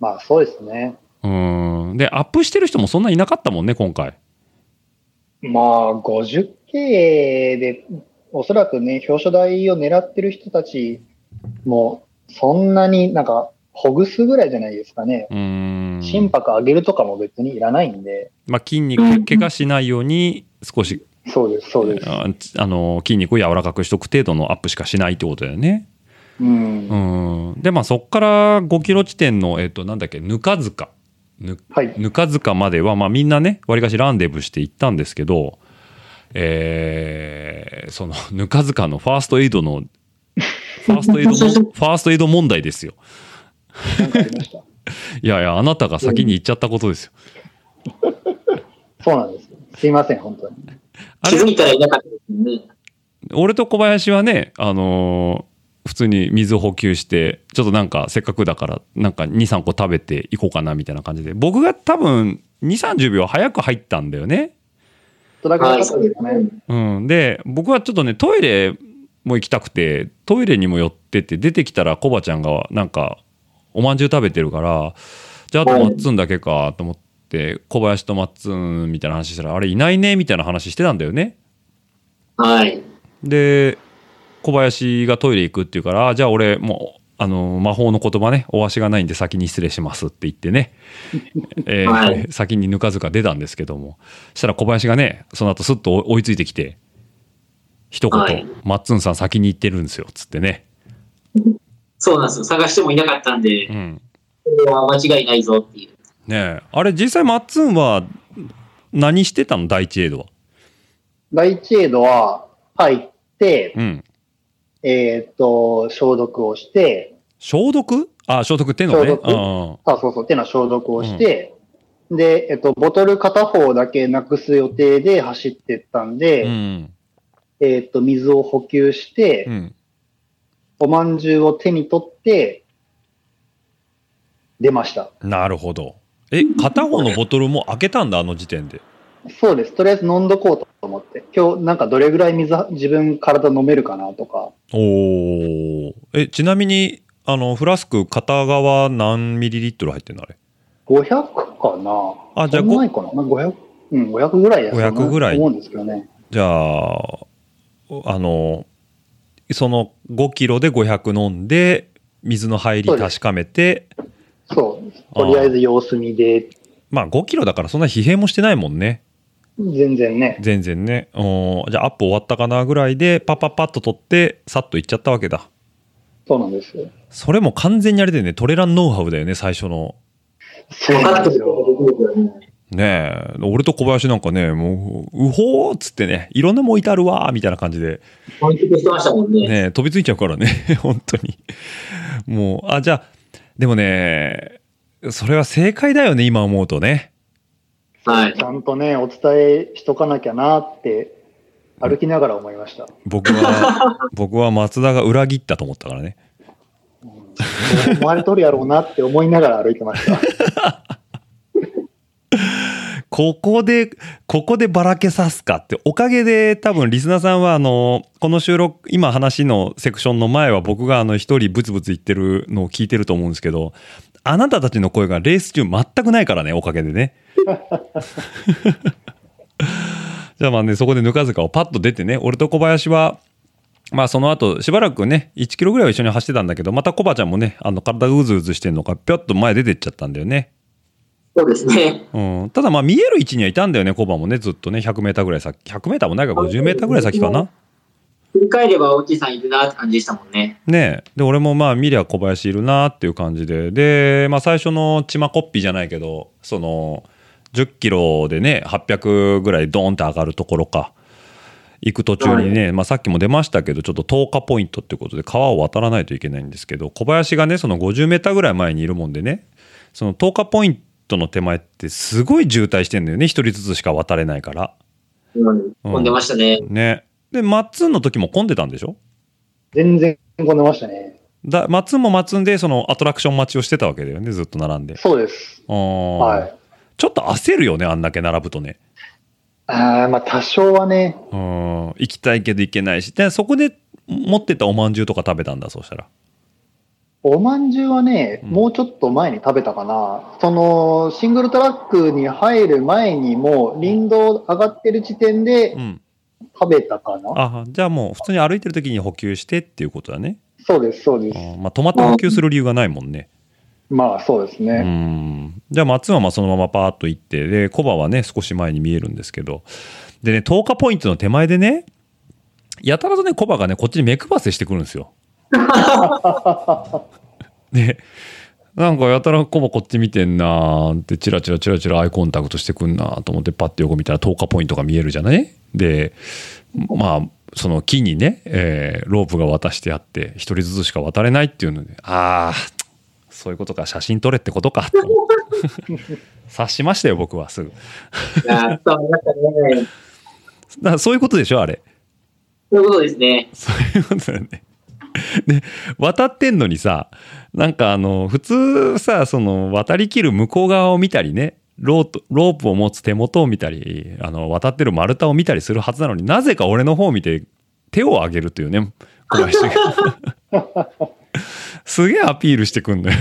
まあそうですね。うん。で、アップしてる人もそんないなかったもんね、今回。まあ 50K で、おそらくね、表彰台を狙ってる人たちも、そんなになんか、ほぐすぐらいじゃないですかね。うん。心拍上げるとかも別にいらないんで。まあ、筋肉、怪我しないように、少し、そうです、そうです。ああの、筋肉を柔らかくしとく程度のアップしかしないってことだよね。うん。うん。で、まあ、そっから5キロ地点の、えっと、なんだっけ、ぬか塚。ぬはい。ぬか塚までは、まあ、みんなね、わりかしランデブーして行ったんですけど、えーその、ぬか塚のファーストエイドの、ファーストエイドも、ファーストエイド問題ですよ。なんかありました？いやいや、あなたが先に行っちゃったことですよ。そうなんです。すいません、本当に。気づいたらいなかったですね。俺と小林はね、あのー普通に水を補給して、ちょっとなんかせっかくだから、なんか2、3個食べていこうかなみたいな感じで、僕が多分2、30秒早く入ったんだよね。うん。で、僕はちょっとね、トイレも行きたくて、トイレにも寄ってって、出てきたらコバちゃんがなんか、おまんじゅう食べてるから、じゃああとマッツンだけかと思って、小林とマッツンみたいな話したら、あれいないねみたいな話してたんだよね。はい。で小林がトイレ行くっていうからあじゃあ俺もうあの魔法の言葉ねお足がないんで先に失礼しますって言ってね、えーはい。先にぬかずか出たんですけども。そしたら小林がねその後すっと追いついてきて一言、はい。マッツンさん先に行ってるんですよ」っつってね、そうなんですよ。探してもいなかったんでう、ん、これは間違いないぞっていう。ねえ。あれ実際マッツンは何してたの？第一エイドは。第一エイドは入って、うん。えっ、と、消毒をして、消毒？あ、消毒手のね。消毒。うん。あ、そうそう、手の消毒をして、で、えっ、と、ボトル片方だけなくす予定で走ってったんで、うん。えっ、と、水を補給して、うん。おまんじゅうを手に取って、出ました。なるほど。え、片方のボトルも開けたんだ、あの時点で。そうです。とりあえず飲んどこうと思って。今日なんかどれぐらい水は自分体飲めるかなとか。おー。え、ちなみに、あの、フラスク片側何ミリリットル入ってんのあれ？500かな？あじゃあそんなないかな、まあ、500、うん、500ぐらいだ500ぐらい思うんですけどね。じゃあ、あの、その5キロで500飲んで、水の入り確かめて、そう。とりあえず様子見で、まあ5キロだからそんな疲弊もしてないもんね。全然ね。全然ね。うんじゃあアップ終わったかなぐらいで、パッパッパッと取って、さっといっちゃったわけだ。そうなんですよ。それも完全にあれだよね、トレランノウハウだよね、最初の。そう分なんですよ。ね。ねえ、俺と小林なんかね、もう、うほーっつってね、いろんなもいてあるわーみたいな感じで、てましたもんね。ねえ飛びついちゃうからね、本当に。もう、あ、じゃあ、でもね、それは正解だよね、今思うとね。はいち。ゃんとね、お伝えしとかなきゃなって、歩きながら思いました。僕は、僕は松田が裏切ったと思ったからね。思われとるやろうなって思いながら歩いてました。ここで、ここでばらけさすかって、おかげで多分リスナーさんはあの、この収録、今話のセクションの前は僕があの一人ブツブツ言ってるのを聞いてると思うんですけど、あなたたちの声がレース中全くないからね、おかげでね。じゃあまあね、そこでぬか塚をパッと出てね、俺と小林は、まあその後しばらくね、1キロぐらいは一緒に走ってたんだけど、またコバちゃんもね、あの体うずうずしてんのか、ぴょっと前出てっちゃったんだよね。そうですね。うん、ただまあ見える位置にはいたんだよね、コバもね、ずっとね、100メーターぐらい先、100メーターもないか、50メーターぐらい先かな。振り返ればおじいさんいるなって感じでしたもんね。ねえで、俺もまあ見りゃ小林いるなっていう感じで、で、まあ最初のチマコッピーじゃないけど、その、10キロでね、800ぐらいドーンって上がるところか。行く途中にね、まあ、さっきも出ましたけどちょっと10日ポイントってことで川を渡らないといけないんですけど小林がねその50メーターぐらい前にいるもんでねその10日ポイントの手前ってすごい渋滞してんだよね。一人ずつしか渡れないから。うん。混んでましたね。ね。でマッツンの時も混んでたんでしょ？全然混んでましたね。だマッツンもマッツンでそのアトラクション待ちをしてたわけだよねずっと並んで。そうです。はい。ちょっと焦るよねあんだけ並ぶとね。あーまあ多少はね、うん。行きたいけど行けないし。でそこで持ってたおまんじゅうとか食べたんだそうしたらおまんじゅうはね、うんもうちょっと前に食べたかな。その、シングルトラックに入る前にも、林道上がってる時点でうん食べたかな。あじゃあもう普通に歩いてる時に補給してっていうことだねそうです、そうです。あまあトマト補給する理由がないもんねまあそうですうね。んじゃあ松はまあそのままパーッと行ってでコバはね少し前に見えるんですけどでね10日ポイントの手前でねやたらとねコバがねこっちに目配せしてくるんですよで なんかやたらコバこっち見てんなーってチラチラチラチラアイコンタクトしてくんなーと思ってパッて横見たら10日ポイントが見えるじゃない？でまあその木にね、えーロープが渡してあって一人ずつしか渡れないっていうのでああそういうことか写真撮れってことかと 察しましたよ僕はすぐいやー、伝わりましたね。だそういうことでしょあれそういうことですね。そういうことだよね。で渡ってんのにさなんかあの普通さその渡りきる向こう側を見たりねロートロープを持つ手元を見たりあの渡ってる丸太を見たりするはずなのになぜか俺の方を見て手を挙げるというね小林が。すげえアピールしてくんだよ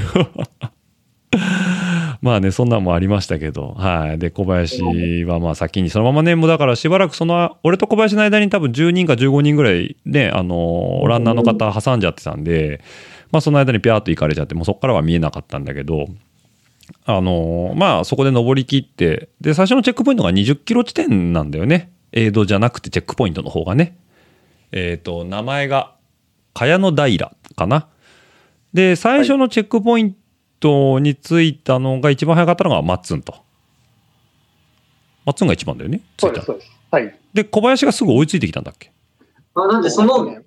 まあねそんなんもありましたけど。はい。で小林はまあ先にそのままねもうだからしばらくその俺と小林の間に多分10人か15人ぐらいねあのランナーの方挟んじゃってたんでまあその間にピャーっと行かれちゃってもうそこからは見えなかったんだけどあのまあそこで登り切ってで最初のチェックポイントが20キロ地点なんだよね。エイドじゃなくてチェックポイントの方がね。えっ、と名前が茅野平かな。で最初のチェックポイントに着いたのが一番早かったのがマッツンとマッツンが一番だよね着いうたそです、そうです。はい。で小林がすぐ追いついてきたんだっけ？あなんで、その、チェッ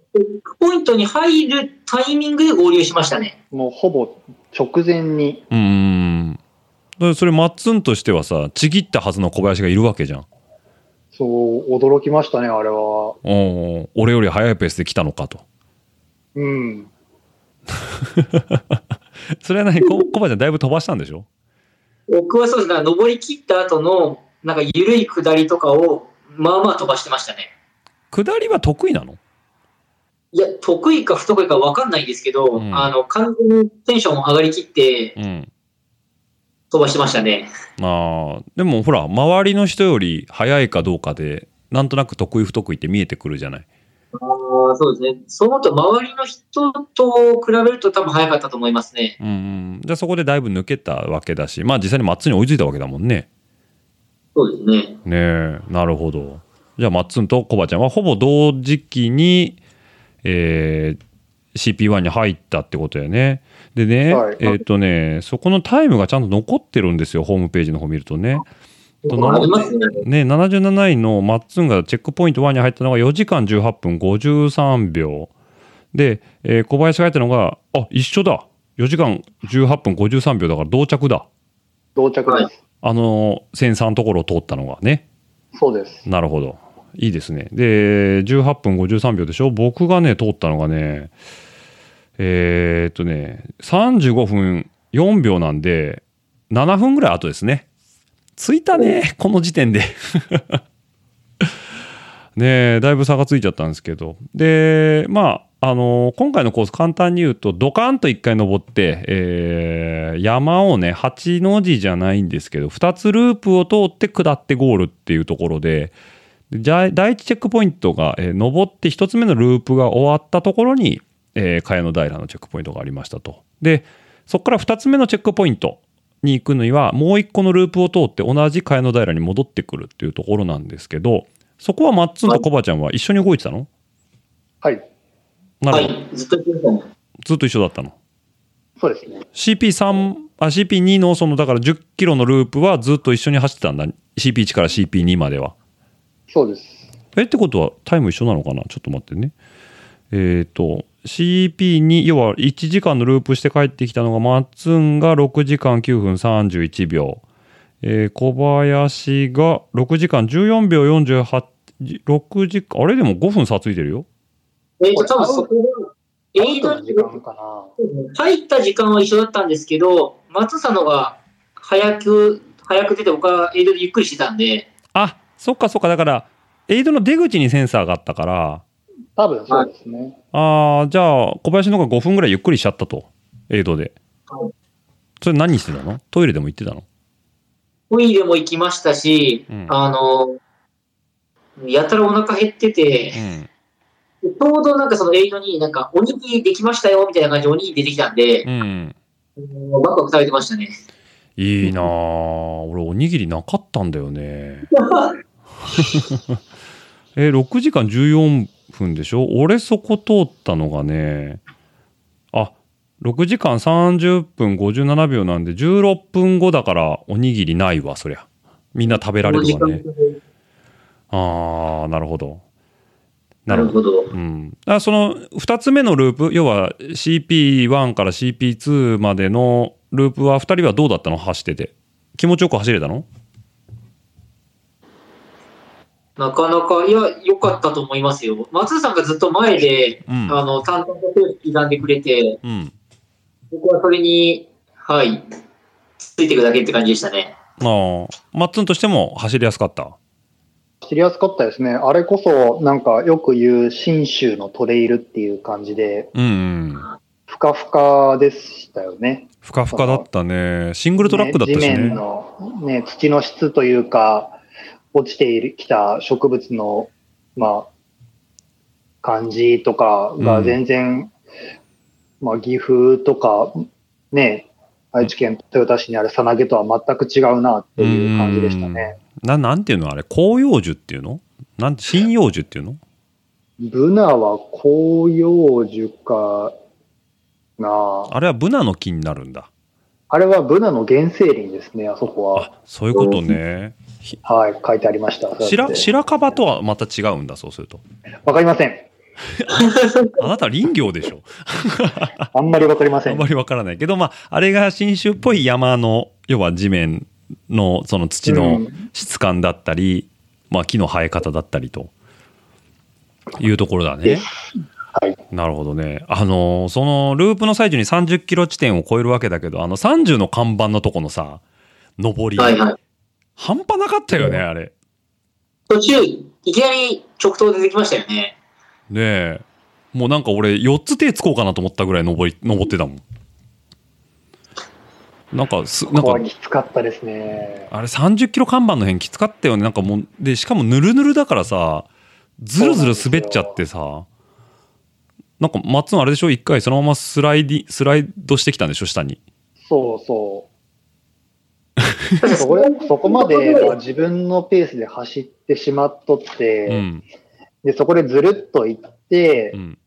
クポイントに入るタイミングで合流しましたね。もうほぼ直前に、うーん。それ、マッツンとしてはさ、ちぎったはずの小林がいるわけじゃん。そう、驚きましたね、あれは。おー俺より速いペースで来たのかと。うん。それは何？こコバちゃんだいぶ飛ばしたんでしょ？僕はそうですね、登り切った後の、なんか緩い下りとかを、まあまあ飛ばしてましたね。下りは得意なの？いや、得意か不得意か分かんないんですけど、うんあの、完全にテンション上がりきってうん。飛ばしてましたね。ああ、でもほら、周りの人より速いかどうかで、なんとなく得意不得意って見えてくるじゃない。あーそうですね。そう思うと、周りの人と比べると多分早かったと思いますね。うんうん。じゃあそこでだいぶ抜けたわけだし、まあ実際にマッツンに追いついたわけだもんね。そうですね。ねえ、なるほど。じゃあマッツンとコバちゃんはほぼ同時期に、えー CP1 に入ったってことやね。でね、はいえっ、とね、そこのタイムがちゃんと残ってるんですよ、ホームページの方見るとね。ね。ね、77位のマッツンがチェックポイント1に入ったのが4時間18分53秒。で、えー小林が入ったのが、あ、一緒だ。4時間18分53秒だから同着だ。到着です。あのー、センサーのところを通ったのがね。そうです。なるほど。いいですね。で、18分53秒でしょ僕がね、通ったのがね、えーっとね、35分4秒なんで、7分ぐらい後ですね。着いたね、この時点で。ねえ、だいぶ差がついちゃったんですけど。で、まあ、あの今回のコース簡単に言うと、ドカンと1回登って、えー山をね、8の字じゃないんですけど、2つループを通って下ってゴールっていうところで、じゃあ第一チェックポイントが、えー登って1つ目のループが終わったところに、えー、茅野平のチェックポイントがありましたと。で、そこから2つ目のチェックポイントに行くのには、もう1個のループを通って同じ茅野平に戻ってくるっていうところなんですけど、そこはマッツンとコバちゃんは一緒に動いてたの？はい。なるほど。はい。ずっと言ってましたね。ずっと一緒だったの？そうですね。CP3、あ、CP2 のその、だから10キロのループはずっと一緒に走ってたんだ。CP1 から CP2 までは。そうです。えってことはタイム一緒なのかな？ちょっと待ってね。えっ、と、CP2、要は1時間のループして帰ってきたのが、マッツンが6時間9分31秒。えー小林が6時間14秒48、6時間、あれでも5分差ついてるよ。えっ、と、多分そこが、エイドアウトの時間かな。入った時間は一緒だったんですけど、松さんのが早く、早く出て、僕はエイドでゆっくりしてたんで、あ、そっかそっか。だから、エイドの出口にセンサーがあったから、多分そうですね。ああ、じゃあ、小林の方が5分ぐらいゆっくりしちゃったと。エイドではい。それ何してたの？トイレでも行ってたの？トイレも行きましたし、うんあの、やたらお腹減ってて、うん。ちょうどなんかそのエイドになんかおにぎりできましたよみたいな感じでおにぎり出てきたんで、うん。バクバク食べてましたね。いいなあ俺、おにぎりなかったんだよね。え、6時間14分でしょ？俺そこ通ったのがね、あ、6時間30分57秒なんで、16分後だからおにぎりないわ、そりゃ。みんな食べられるわね。ああ、なるほど。なるほど。うん、あその2つ目のループ要は CP1 から CP2 までのループは2人はどうだったの？走ってて気持ちよく走れたの？なかなか、いや、良かったと思いますよ。松さんがずっと前で、うんあの、淡々とペース刻んでくれて、うん僕はそれに、はい、ついていくだけって感じでしたね。ああマッツンとしても走りやすかった？知りやすかったですね。あれこそ、なんかよく言う信州のトレイルっていう感じで、うんうんふかふかでしたよね。ふかふかだったねシングルトラックだったしね地面ねの、ね、土の質というか、落ちているきた植物の、まあ、感じとかが全然、まあ、岐阜とか、ね、愛知県豊田市にあるさなげとは全く違うなっていう感じでしたね。ななんていうのあれ？広葉樹っていうの？なんて針葉樹っていうの？ブナは広葉樹かな。あれはブナの木になるんだ。あれはブナの原生林ですね、あそこは。あそういうことねはい、書いてありました。白白樺とはまた違うんだそうするとわかりません。あなた林業でしょ あんまりわかりません。あんまりわからないけど、まあ、あれが新種っぽい山の、要は地面のその土うのん質感だったり、まあ、木の生え方だったりというところだね。はい。なるほどね。あの、そのループの最中に30キロ地点を超えるわけだけど、あの30の看板のとこのさ、上り、はいはい。半端なかったよね、あれ。途中、いきなり直投出てきましたよね。ねえ。もうなんか俺4つ手つこうかなと思ったぐらい登り、登ってたもん。なんかす、なんかきつかったですね。あれ30キロ看板の辺きつかったよね。なんかもう、で、しかもぬるぬるだからさ、ずるずる滑っちゃってさ、なんか、マッツンあれでしょ？一回そのままスライディ、スライドしてきたんでしょ？下に。そうそう。そこでそこまで、まあ自分のペースで走ってしまっとって、うん。で、そこでずるっと行ってう、ん。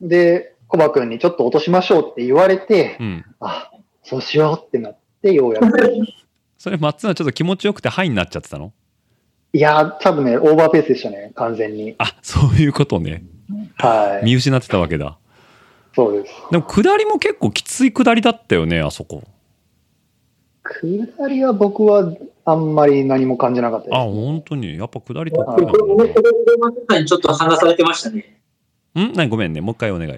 で、コバ君にちょっと落としましょうって言われて、うん。あ、そうしようってなって、ようやく。それ、マッツンはちょっと気持ちよくてハイになっちゃってたの？いやー、多分ね、オーバーペースでしたね、完全に。あ、そういうことね。はい。見失ってたわけだ。そうです。でも、下りも結構きつい下りだったよね、あそこ。下りは僕はあんまり何も感じなかったです。あ、本当に？やっぱ下り得意はいなのね。さんにちょっと話されてましたね。ん何ごめんね。もう一回お願い。い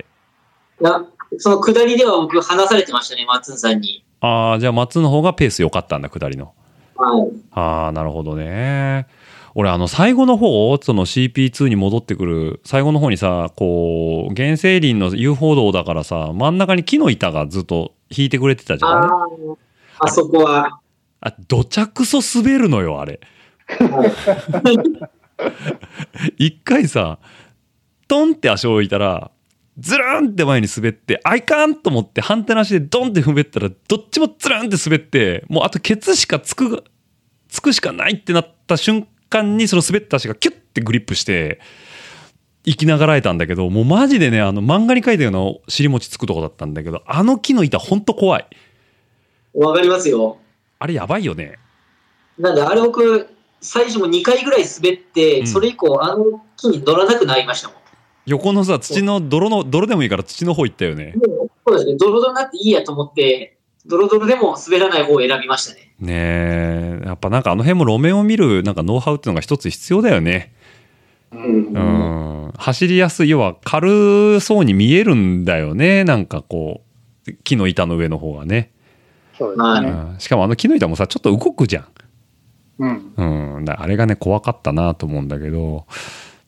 や、その下りでは僕話されてましたね、松ンさんに。ああ、じゃあ松の方がペース良かったんだ、下りの。はい。ああ、なるほどね。俺、あの、最後の方、その CP2 に戻ってくる、最後の方にさ、こう、原生林の遊歩道だからさ、真ん中に木の板がずっと引いてくれてたじゃん。ああ、あそこは、あ、どちゃくそ滑るのよ、あれ。一回さ、トンって足を置いたら、ズルンって前に滑って、あいかんと思って反対の足でドンって踏めったら、どっちもズルンって滑って、もうあとケツしかつく、つくしかないってなった瞬間に、その滑った足がキュッてグリップして、生きながらえたんだけど、もうマジでね、あの漫画に書いたような尻餅つくとこだったんだけど、あの木の板ほんと怖い。わかりますよ。あれやばいよね。なんで、あれ僕、最初も2回ぐらい滑って、うんそれ以降、あの木に乗らなくなりましたもん。横のさ、土の泥の、泥でもいいから土の方行ったよね。そうですね、ドロドロになっていいやと思って、ドロドロでも滑らない方を選びましたね。ねえ、やっぱなんかあの辺も路面を見るなんかノウハウっていうのが一つ必要だよね。うんうん。走りやすい、要は軽そうに見えるんだよね。なんかこう、木の板の上の方がね。そうですはいね。うん、しかもあの木の板もさ、ちょっと動くじゃん。うん。うん。だあれがね、怖かったなと思うんだけど。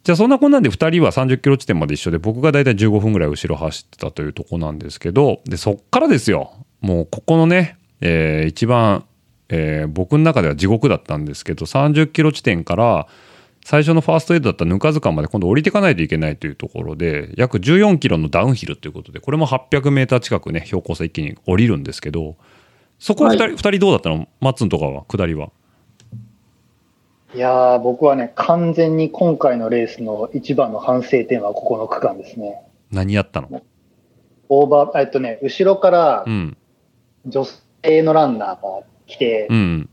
じゃあそんなこんなんで2人は30キロ地点まで一緒で、僕がだいたい15分ぐらい後ろ走ってたというとこなんですけど、で、そっからですよ。もうここのね、えー一番、えー僕の中では地獄だったんですけど、30キロ地点から、最初のファーストエイドだったぬかずかまで今度降りていかないといけないというところで、約14キロのダウンヒルということで、これも800メーター近くね、標高差一気に降りるんですけど、そこは2人,、はい二人どうだったの？マッツンとかは、下りは？いやー、僕はね、完全に今回のレースの一番の反省点はここの区間ですね。何やったの？オーバー、えっとね、後ろからうん。女性のランナーが来て、うん。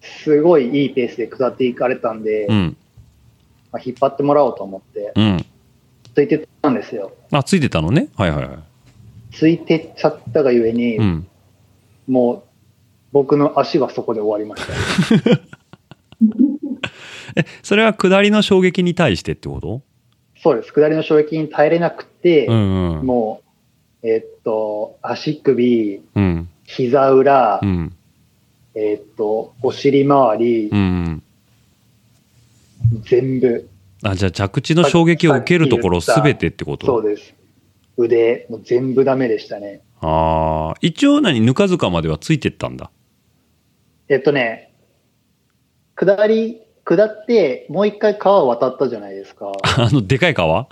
すごいいいペースで下っていかれたんで、うん。まあ、引っ張ってもらおうと思って、うん。ついてったんですよ。あ、ついてたのね？はいはいはい。ついてっちゃったがゆえに、うん。もう、僕の足はそこで終わりました。え、それは下りの衝撃に対してってこと？そうです。下りの衝撃に耐えれなくて、うんうん。もう、えっと、足首、うん。膝裏、うん。えっと、お尻周り、うんうん。全部、あ、じゃあ着地の衝撃を受けるところすべてってこと？そうです。腕、もう全部ダメでしたね。ああ。一応何ぬかずかまではついてったんだ？えっとね、下り、下って、もう一回川を渡ったじゃないですか。あの、でかい川？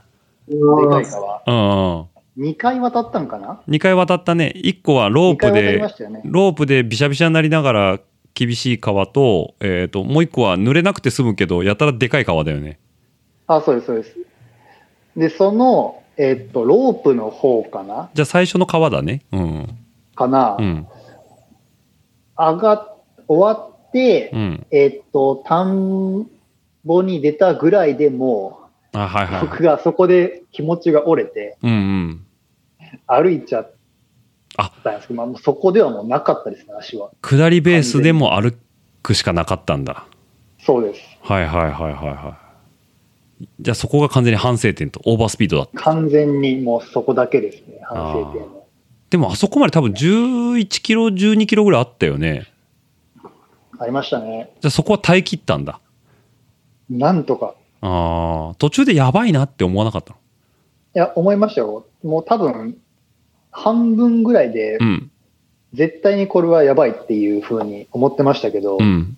でかい川。うんうん。二回渡ったんかな？2回渡ったね。1個はロープでね。ロープでびしゃびしゃになりながら厳しい川と、えっ、と、もう1個は濡れなくて済むけど、やたらでかい川だよね。あ、そうです、そうです。で、その、えっと、ロープの方かな？じゃあ最初の川だね。うん。かな、うん。上がっ、終わって、うん。えっと、田んぼに出たぐらいでもう、あ、はいはい。僕がそこで気持ちが折れて、うんうん。歩いちゃったんですけど、まあ、もうそこではもうなかったですね、足は。下りベースでも歩くしかなかったんだ。そうです。はいはいはいはいはい。じゃあそこが完全に反省点と、オーバースピードだった。完全にもうそこだけですね、反省点の。でもあそこまで多分11キロ、12キロぐらいあったよね。ありましたね。じゃあそこは耐え切ったんだ。なんとか。ああ、途中でやばいなって思わなかったの？いや、思いましたよ。もう多分、半分ぐらいでう、ん。絶対にこれはやばいっていうふうに思ってましたけど、うん。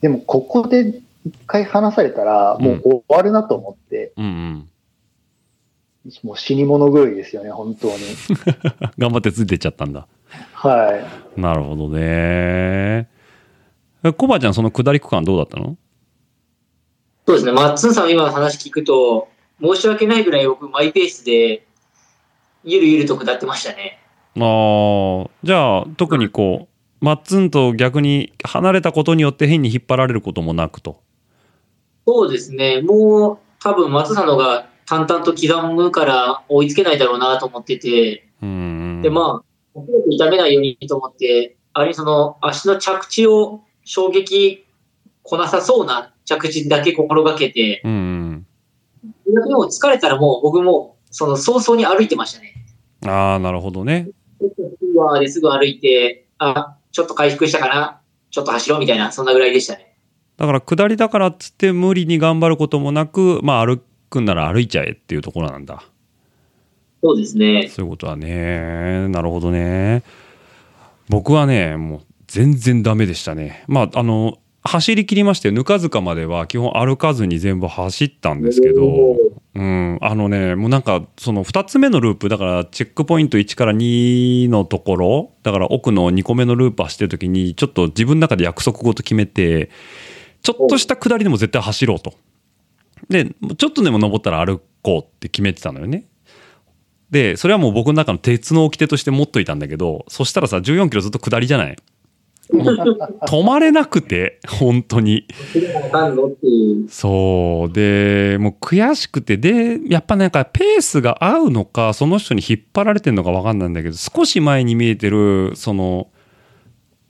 でもここで一回離されたら、もう終わるなと思って、うんうん。もう死に物狂いですよね、本当に。頑張ってついてっちゃったんだ。はい。なるほどね。えコバちゃん、その下り区間どうだったの？そうですね、マッツンさんの今の話聞くと、申し訳ないぐらい僕、マイペースで、ゆるゆると下ってましたね。ああ、じゃあ、特にこう、マッツンと逆に離れたことによって変に引っ張られることもなくと。そうですね、もう多分松さんのが淡々と刻むから追いつけないだろうなと思ってて、うん。で、まあ、遅れて痛めないようにと思って、あれにその足の着地を衝撃こなさそうな着地だけ心がけて、うん。もう疲れたらもう僕もその早々に歩いてましたね。ああ、なるほどね。すぐ歩いて、あ、ちょっと回復したかな、ちょっと走ろうみたいな、そんなぐらいでしたね。だから下りだからっつって無理に頑張ることもなく、まあ歩くんなら歩いちゃえっていうところなんだ。そうですね。そういうことはね。なるほどね。僕はね、もう全然ダメでしたね。まあ、あの、走り切りまして、ぬか塚までは基本歩かずに全部走ったんですけど、うん、あのね、もうなんか、その2つ目のループ、だからチェックポイント1から2のところ、だから奥の2個目のループ走ってる時に、ちょっと自分の中で約束事決めて、ちょっとした下りでも絶対走ろうと。で、ちょっとでも登ったら歩こうって決めてたのよね。で、それはもう僕の中の鉄の掟として持っといたんだけど、そしたらさ、14キロずっと下りじゃない？止まれなくて、本当に。そう。で、もう悔しくて、で、やっぱなんかペースが合うのか、その人に引っ張られてるのかわかんないんだけど、少し前に見えてる、その、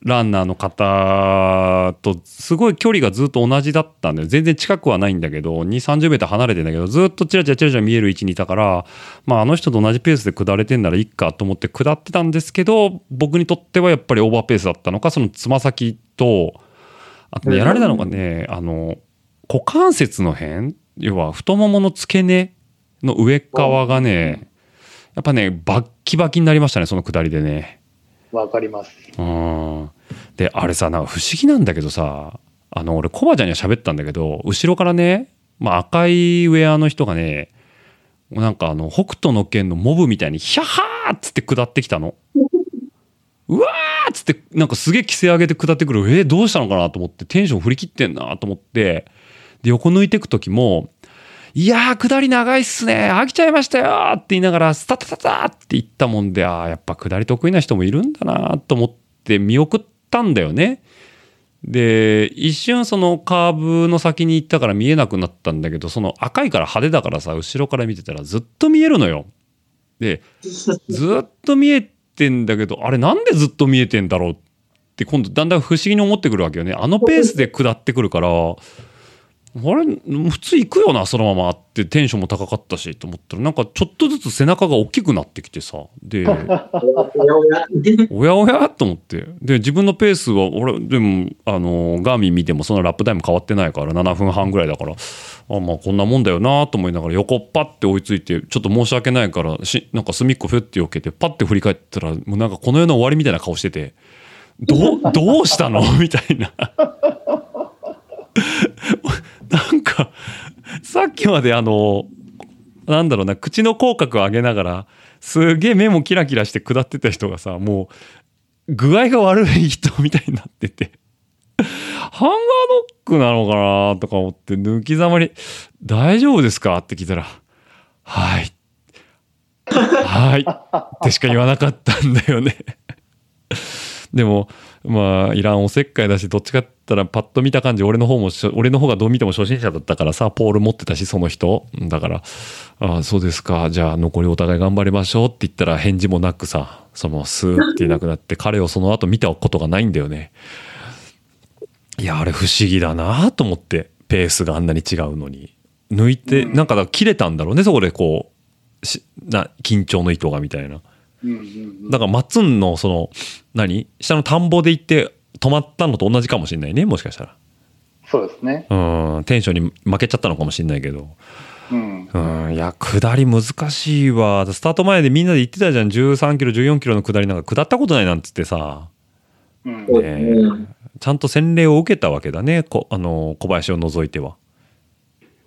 ランナーの方とすごい距離がずっと同じだったんだよ。全然近くはないんだけど、2、30メーター離れてんだけど、ずっとチラチラチラチラ見える位置にいたから、まああの人と同じペースで下れてんならいいかと思って下ってたんですけど、僕にとってはやっぱりオーバーペースだったのか、そのつま先と、あとね、やられたのがね、あの、股関節の辺、要は太ももの付け根の上側がね、やっぱね、バッキバキになりましたね、その下りでね。わかります。うん。で、あれさ、なんか不思議なんだけどさ、あの、俺、コバちゃんには喋ったんだけど、後ろからね、まあ赤いウェアの人がね、なんかあの、北斗の拳のモブみたいに、ヒャハーっつって下ってきたの。うわーっつって、なんかすげえ規制上げて下ってくる。えーどうしたのかなと思って、テンション振り切ってんなと思って、で、横抜いてく時も、いやー、下り長いっすね。飽きちゃいましたよーって言いながら、スタタタタって言ったもんで、あーやっぱ下り得意な人もいるんだなと思って見送ったんだよね。で、一瞬そのカーブの先に行ったから見えなくなったんだけど、その赤いから派手だからさ、後ろから見てたらずっと見えるのよ。で、ずっと見えてんだけど、あれなんでずっと見えてんだろうって今度だんだん不思議に思ってくるわけよね。あのペースで下ってくるから、あれ普通行くよなそのままってテンションも高かったしと思ったらなんかちょっとずつ背中が大きくなってきてさ。でおやおやと思って。で自分のペースは俺でもあのガーミン見てもそのラップタイム変わってないから7分半ぐらいだからあまあこんなもんだよなと思いながら横パッて追いついてちょっと申し訳ないからしなんか隅っこふって避けてパッて振り返ったらもうなんかこの世の終わりみたいな顔しててどうどうしたの？みたいな。なんか、さっきまであの、なんだろうな、口の口角を上げながら、すげえ目もキラキラして下ってた人がさ、もう、具合が悪い人みたいになってて、ハンガーノックなのかなとか思って、抜きざまに、大丈夫ですかって聞いたら、はい。はい。ってしか言わなかったんだよね。でも、まあ、いらんおせっかいだし、どっちかって言ったら、パッと見た感じ、俺の方も俺の方がどう見ても初心者だったからさ、ポール持ってたし、その人。だから、ああ、そうですか、じゃあ残りお互い頑張りましょうって言ったら、返事もなくさ、そのスーっていなくなって、彼をその後見たことがないんだよね。いや、あれ不思議だなと思って、ペースがあんなに違うのに。抜いて、なんかだから切れたんだろうね、そこでこう、しな緊張の糸がみたいな。うんうんだからマッツンのその何？下の田んぼで行って止まったのと同じかもしれないねもしかしたら。そうですね。うん。テンションに負けちゃったのかもしれないけど。うん。うん。いや下り難しいわ。スタート前でみんなで言ってたじゃん。13キロ14キロの下り。なんか下ったことないなんつってさ。うん。ねちゃんと洗礼を受けたわけだね。こあの小林を除いては。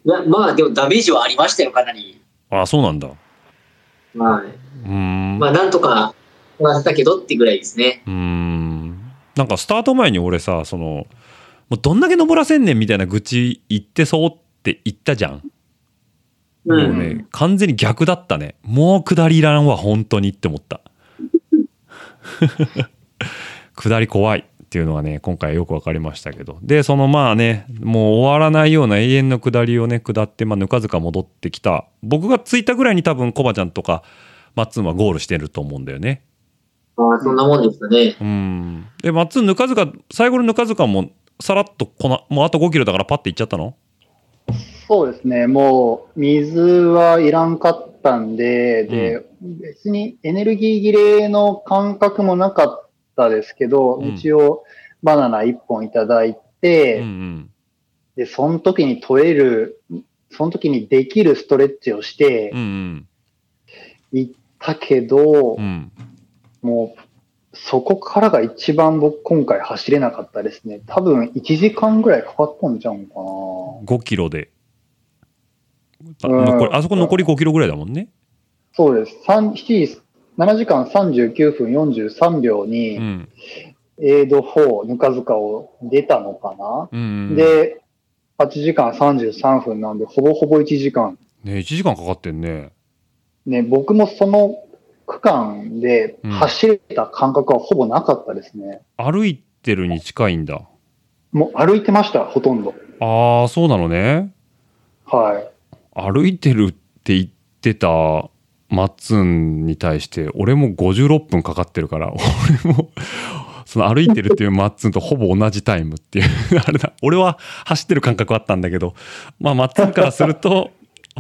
いや、まあでもダメージはありましたよ、かなり。ああそうなんだ。はい。うーんまあなんとか回せたけどってぐらいですね。うーんなんかスタート前に俺さそのもうどんだけ登らせんねんみたいな愚痴言ってそうって言ったじゃんうん。もうね、完全に逆だったね。もう下りいらんわ、本当にって思った。下り怖いっていうのはね、今回よく分かりましたけど。で、そのまあね、もう終わらないような永遠の下りをね、下って、まあ、ぬかずか戻ってきた。僕が着いたぐらいに多分、コバちゃんとか、マッツンはゴールしてると思うんだよね。ああ、そんなもんですかね。うん。で、マッツンぬかずか、最後のぬかずかも、さらっとこな、もうあと5キロだからパッて行っちゃったの？そうですね。もう、水はいらんかったんで、で、別にエネルギー切れの感覚もなかったですけど、うん一応、バナナ1本いただいて、うんうん。で、その時に取れる、その時にできるストレッチをしてうんうん。たけど、うん。もう、そこからが一番僕今回走れなかったですね。多分1時間ぐらいかかったんちゃうんかな。5キロで。あうんあそこ残り5キロぐらいだもんね。そうです。3 7時、7時間39分43秒に、うん。エイド4、ぬかずかを出たのかな、うん、で、8時間33分なんで、ほぼほぼ1時間。ね1時間かかってんね。ね、僕もその区間でうん走れた感覚はほぼなかったですね。歩いてるに近いんだ。もう歩いてました、ほとんど。ああ、そうなのね。はい。歩いてるって言ってたマッツンに対して、俺も56分かかってるから、俺も、その歩いてるっていうマッツンとほぼ同じタイムっていう、あれだ。俺は走ってる感覚あったんだけど、まあマッツンからすると、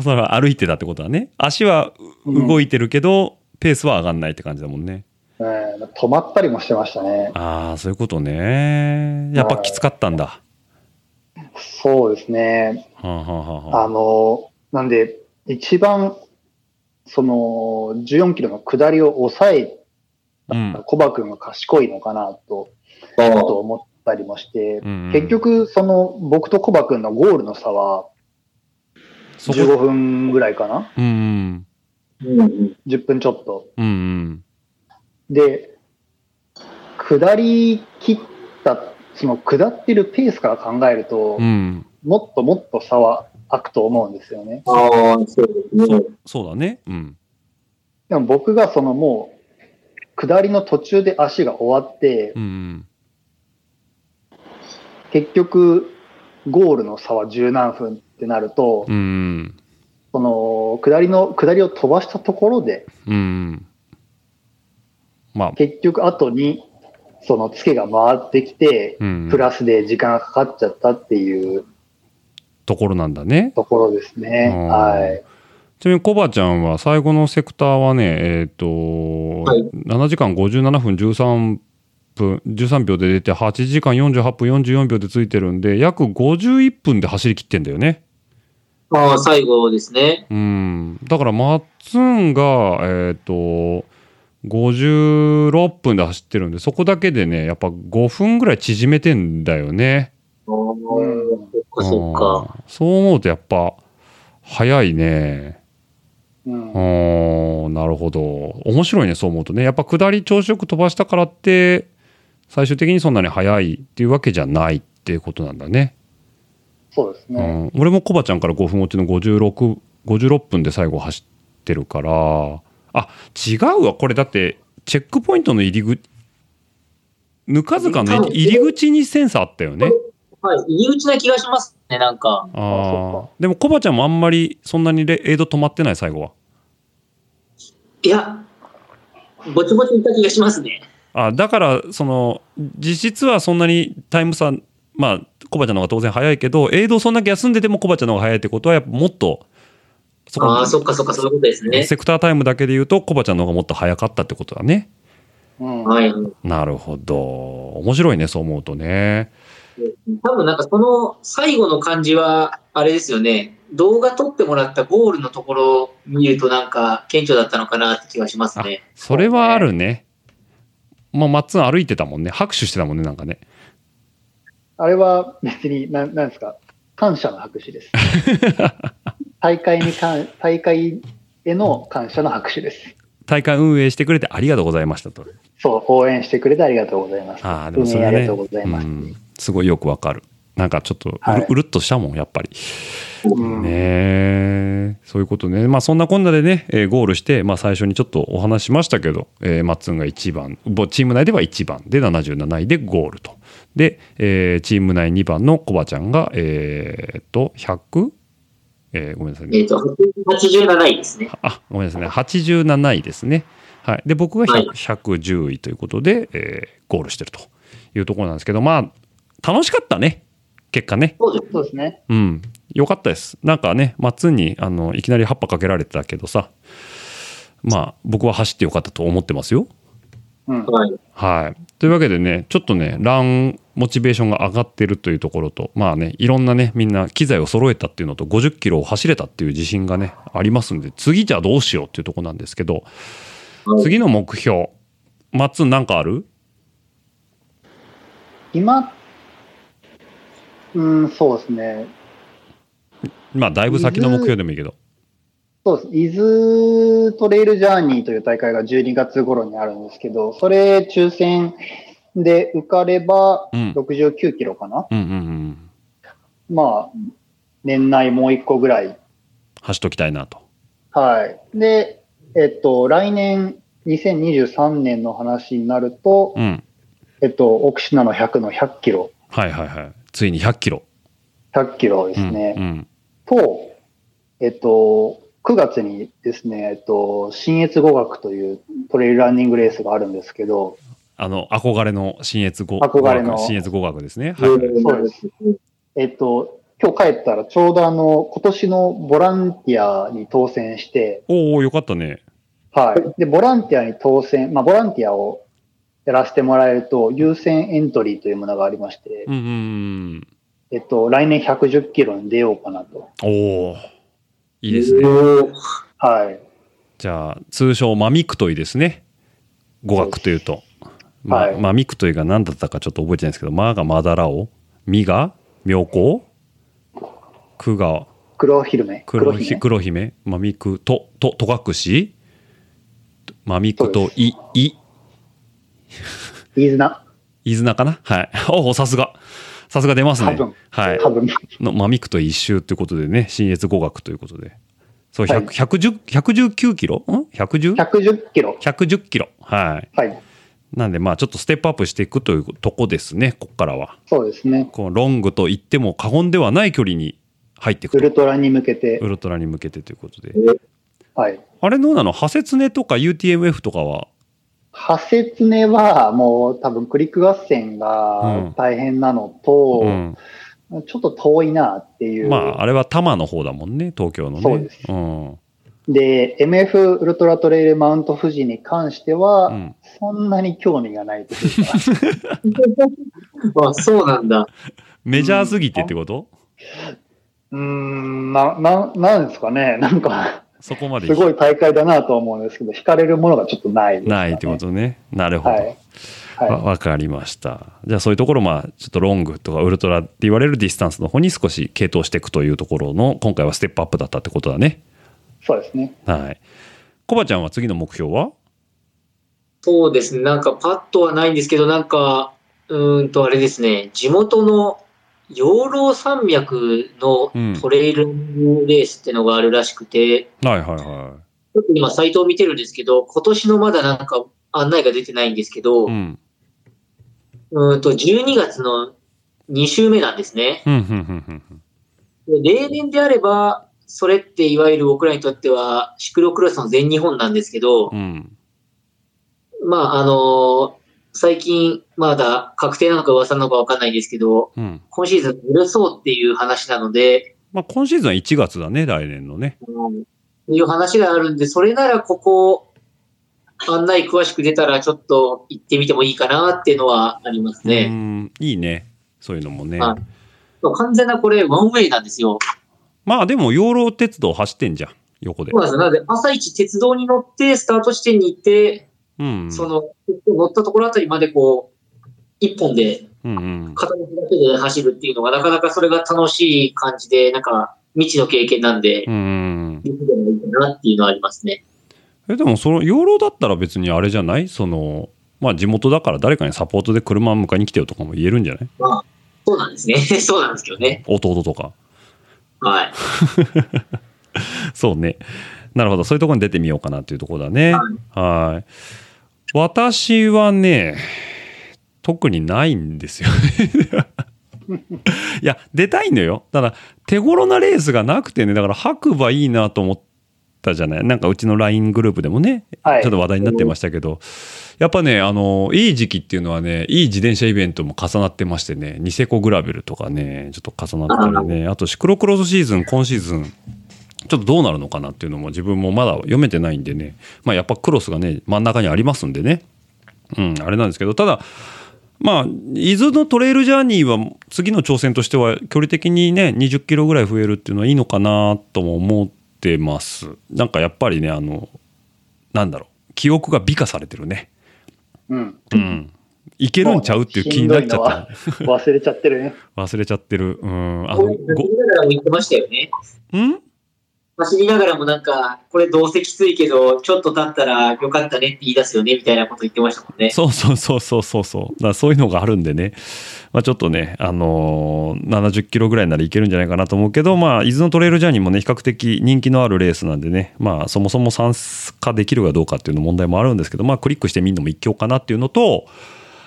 それは歩いてたってことだね。足は動いてるけど、ペースは上がんないって感じだもんね。えー止まったりもしてましたね。ああ、そういうことね。やっぱきつかったんだ。そうですね。はあ、はあはあの、なんで、一番、その、14キロの下りを抑えうんたコバ君が賢いのかなと、と思ったりもして、うんうん結局、その、僕とコバ君のゴールの差は、そこ15分ぐらいかなうんうん。うんうん。?10 分ちょっと。うんうん。で、下り切った、その下ってるペースから考えると、うん。もっともっと差は開くと思うんですよね。ああ、そうですね。そうだね。うん。でも僕がそのもう、下りの途中で足が終わってう、ん結局、ゴールの差は十何分ってなると、うん。うん。その、下りの、下りを飛ばしたところで、うん。まあ、結局後に、そのツケが回ってきて、うん。プラスで時間がかかっちゃったっていうところなんだね。ところですね。うんはい。ちなみにコバちゃんは最後のセクターはね、えっ、と、はい7時間57分13分、13秒で出て、8時間48分44秒でついてるんで、約51分で走り切ってんだよね。ああ、最後ですね。うん。だから、マッツンが、えっ、と、56分で走ってるんで、そこだけでね、やっぱ5分ぐらい縮めてんだよね。ああ、そっかそっか。うんそう思うとやっぱ、早いね。うんう。ん、なるほど。面白いね、そう思うとね。やっぱ下り調子よく飛ばしたからって、最終的にそんなに速いっていうわけじゃないっていうことなんだね。うそうですね。ん、俺もコバちゃんから5分落ちの56、56分で最後走ってるから、あ、違うわ。これだって、チェックポイントの入り口、ぬか塚の入り口にセンサーあったよね。はい、入り口な気がしますね、なんか。ああ。でも、コバちゃんもあんまりそんなにレエイド止まってない、最後は。いや、ぼちぼちいった気がしますね。あだから、その、実質はそんなにタイム差、まあ、コバちゃんの方が当然早いけど、エイドそんだけ休んでてもコバちゃんの方が早いってことは、やっぱもっと、そああ、そっかそっか、そういうことですね。セクタータイムだけで言うと、コバちゃんの方がもっと早かったってことだね。うん。はい。なるほど。面白いね、そう思うとね。多分なんかその最後の感じは、あれですよね。動画撮ってもらったゴールのところを見るとなんか顕著だったのかなって気がしますね。それはあるね。まあ、マッツン歩いてたもんね。拍手してたもんね、なんかね。あれは別に、ななんですか、感謝の拍手です。大会にかん、大会への感謝の拍手です。大会運営してくれてありがとうございましたと。そう、応援してくれてありがとうございます。ああ、でもそれね、ありがとうございます。うんすごいよくわかる。なんかちょっとうる,、はいうるっとしたもん、やっぱり。うんねえそういうことね。まあそんなこんなでね、えーゴールして、まあ最初にちょっとお話ししましたけど、えーマッツンが1番、ぼチーム内では1番で77位でゴールと。で、えーチーム内2番のコバちゃんが、えーっと、100? えーごめんなさいねえっ、。と、87位ですね。あ、ごめんなさいね。87位ですね。はい。で、僕が100はい110位ということで、えーゴールしてるというところなんですけど、まあ、楽しかったね。結果ね。そうです。ね。うん。よかったです。なんかね、マッツンに、あの、いきなり葉っぱかけられてたけどさ、まあ、僕は走ってよかったと思ってますよ。うん。はい。はい。というわけでね、ちょっとね、ランモチベーションが上がってるというところと、まあね、いろんなね、みんな機材を揃えたっていうのと、50キロを走れたっていう自信がね、ありますんで、次じゃあどうしようっていうところなんですけど、はい次の目標、マッツンなんかある？今、うん、そうですね。まあ、だいぶ先の目標でもいいけど。そうです。伊豆トレイルジャーニーという大会が12月頃にあるんですけど、それ抽選で受かればうん69キロかな、うんうんうん。まあ、年内もう一個ぐらい。走っときたいなと。はい。で、えっと、来年2023年の話になると、うん。えっと、奥品の100の100キロ、はいはいはい。ついに100キロ。100キロでうんすね。うん。と、えっと、9月にですね、えっと、新越語学というトレイルランニングレースがあるんですけど、あの、憧れの新越語憧れの新越語学ですね。はいはい。そうです。えっと、今日帰ったらちょうどあの、今年のボランティアに当選して、おおよかったね。はい。で、ボランティアに当選、まあ、ボランティアをやらせてもらえると、優先エントリーというものがありまして、うんうんうん。えっと、来年110キロに出ようかなと。おおいいですね。はい。じゃあ、通称、マミクトイですね。語学というと。まあ、はいマミクトイが何だったかちょっと覚えてないんですけど、マがマダラオ、ミが妙高、クが黒姫。黒姫ひ黒姫、マミクと、と、とかくし、マミクとい、い、飯綱。いずなかな？はい。おお、さすが。さすが出ますね。はい。のマミクと一周ということでね、新越語学ということで。そう、はい100 110 119キロ？ん ?110?110 110キロ。キロ。はい。はい。なんで、まあ、ちょっとステップアップしていくというとこですね、ここからは。そうですね。このロングと言っても過言ではない距離に入っていくと。ウルトラに向けてウ。ルトラに向けてということで。はい。あれどうなの？ハセツネとか UTMF とかは、ハセツネはもう多分クリック合戦うんが大変なのと、うん。ちょっと遠いなっていう。まあ、あれは多摩の方だもんね、東京のね。そうですうん。で、MF ウルトラトレイルマウント富士に関しては、うんそんなに興味がないというか あ、そうなんだ。メジャーすぎてってこと、うーん、な、な、なんですかね。なんか、そこまですごい大会だなと思うんですけど、惹かれるものがちょっとないですかね、ないってことね。なるほど。はい。はわわかりました。じゃあそういうところ、まあ、ちょっとロングとかウルトラって言われるディスタンスの方に少し傾倒していくというところの、今回はステップアップだったってことだね。い。そうですね。はい。コバちゃんは次の目標は？そうですね。なんかパッとはないんですけど、なんか、うーんとあれですね、地元の養老山脈のトレイルレースってのがあるらしくて、はいはいはちょっと今サイトを見てるんですけど、今年のまだなんか案内が出てないんですけど、い。うん。うーんと、12月の2週目なんですね。例年であれば、それっていわゆる僕らにとっては、シクロクロスの全日本なんですけど、うん。まあ、あのー最近、まだ確定なのか噂なのかわかんないんですけど、うん。今シーズン許そうっていう話なので、まあ、今シーズンは1月だね、来年のね。うんいう話があるんで、それならここ、案内詳しく出たらちょっと行ってみてもいいかなっていうのはありますうね。ん、いいね。そういうのもね。はい完全なこれ、ワンウェイなんですよ。まあ、でも、養老鉄道走ってんじゃん、横でそう。なんですよ。なので、朝一鉄道に乗って、スタート地点に行って、うん。その、乗ったところあたりまでこう、一本で。片道だけで走るっていうのが、なかなかそれが楽しい感じで、なんか、未知の経験なんでう、ん。でもいいかなっていうのはありますね。え、でも、その、養老だったら別にあれじゃない？その、まあ、地元だから誰かにサポートで車迎えに来てよとかも言えるんじゃない？そうなんですね。そうなんですけどね。弟とか。はい。そうね。なるほど。そういうところに出てみようかなっていうところだね。はい。私はね、特にないんですよね。いや、出たいのよ。ただ、手頃なレースがなくてね、だから白馬いいなと思ったじゃない？なんかうちの LINE グループでもね、はいちょっと話題になってましたけど、やっぱね、あの、いい時期っていうのはね、いい自転車イベントも重なってましてね、ニセコグラベルとかね、ちょっと重なったりね、あとシクロクロスシーズン、今シーズン、ちょっとどうなるのかなっていうのも自分もまだ読めてないんでね、まあやっぱクロスがね、真ん中にありますんでね、うん、あれなんですけど、ただ、まあ、伊豆のトレイルジャーニーは次の挑戦としては距離的にね、20キロぐらい増えるっていうのはいいのかなとも思ってます。なんかやっぱりね、あの、なんだろう、記憶が美化されてるね。うん。うん。いけるんちゃうっていう気になっちゃった。忘れちゃってるね。忘れちゃってる。うん。あの、走りながらも言ってましたよね。ご、ん？走りながらもなんか、これどうせきついけど、ちょっと経ったらよかったねって言い出すよね、みたいなこと言ってましたもんね。そうそうそうそうそうそう。だそういうのがあるんでね。まあちょっとね、あのー70キロぐらいならいけるんじゃないかなと思うけど、まあ、伊豆のトレイルジャーニーもね、比較的人気のあるレースなんでね、まあ、そもそも参加できるかどうかっていうの問題もあるんですけど、まあ、クリックしてみんなも一興かなっていうのと、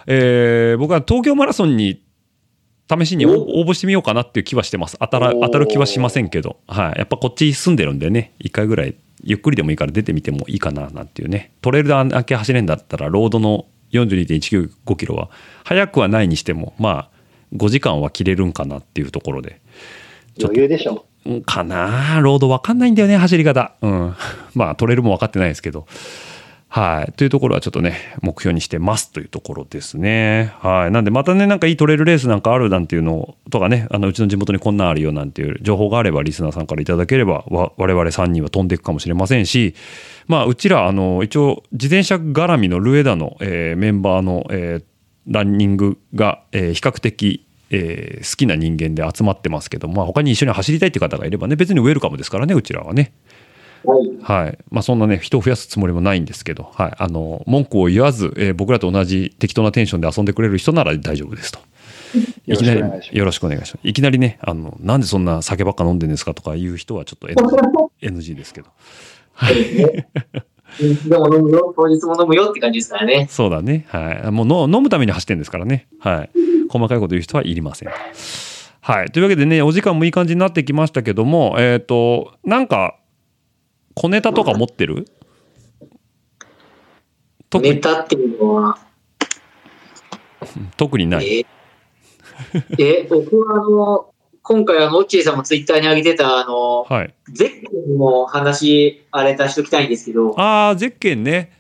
えー僕は東京マラソンに試しに応応募してみようかなっていう気はしてます。当たら当たる気はしませんけど、はい。やっぱこっち住んでるんでね、一回ぐらい、ゆっくりでもいいから出てみてもいいかななんていうね。トレイルだけ走れんだったら、ロードの42.195キロは、速くはないにしても、まあ、5時間は切れるんかなっていうところで。余裕でしょ。うんかなロードわかんないんだよね、走り方。うん。まあ、トレイルも分かってないですけど。はい。というところはちょっとね、目標にしてますというところですね。はい。なんでまたね、なんかいいトレイルレースなんかあるなんていうのとかね、あの、うちの地元にこんなんあるよなんていう情報があれば、リスナーさんからいただければ、我々3人は飛んでいくかもしれませんし、まあ、うちら、あの、一応、自転車絡みのルエダの、えーメンバーの、えーランニングが、えー比較的、えー好きな人間で集まってますけど、まあ、他に一緒に走りたいって方がいればね、別にウェルカムですからね、うちらはね。はい。はい。まあ、そんなね、人を増やすつもりもないんですけど、はい。あの、文句を言わず、えー僕らと同じ適当なテンションで遊んでくれる人なら大丈夫ですと。いきなりよろしくお願いしますいきなりね、あの、なんでそんな酒ばっか飲んでんですかとかいう人はちょっと NG, ですけど。でも飲むよ、当日も飲むよって感じですからね。そうだね。はい。もうの飲むために走ってんですからね。はい。細かいこと言う人はいりません。はい。というわけでね、お時間もいい感じになってきましたけども、えっ、と、なんか、小ネタとか持ってる？ネタっていうのは、特にない。ええ、僕はあの、今回あの、オッチーさんもツイッターに上げてたあの、はい。ゼッケンも話、あれ出しときたいんですけど、ああ、ゼッケンね。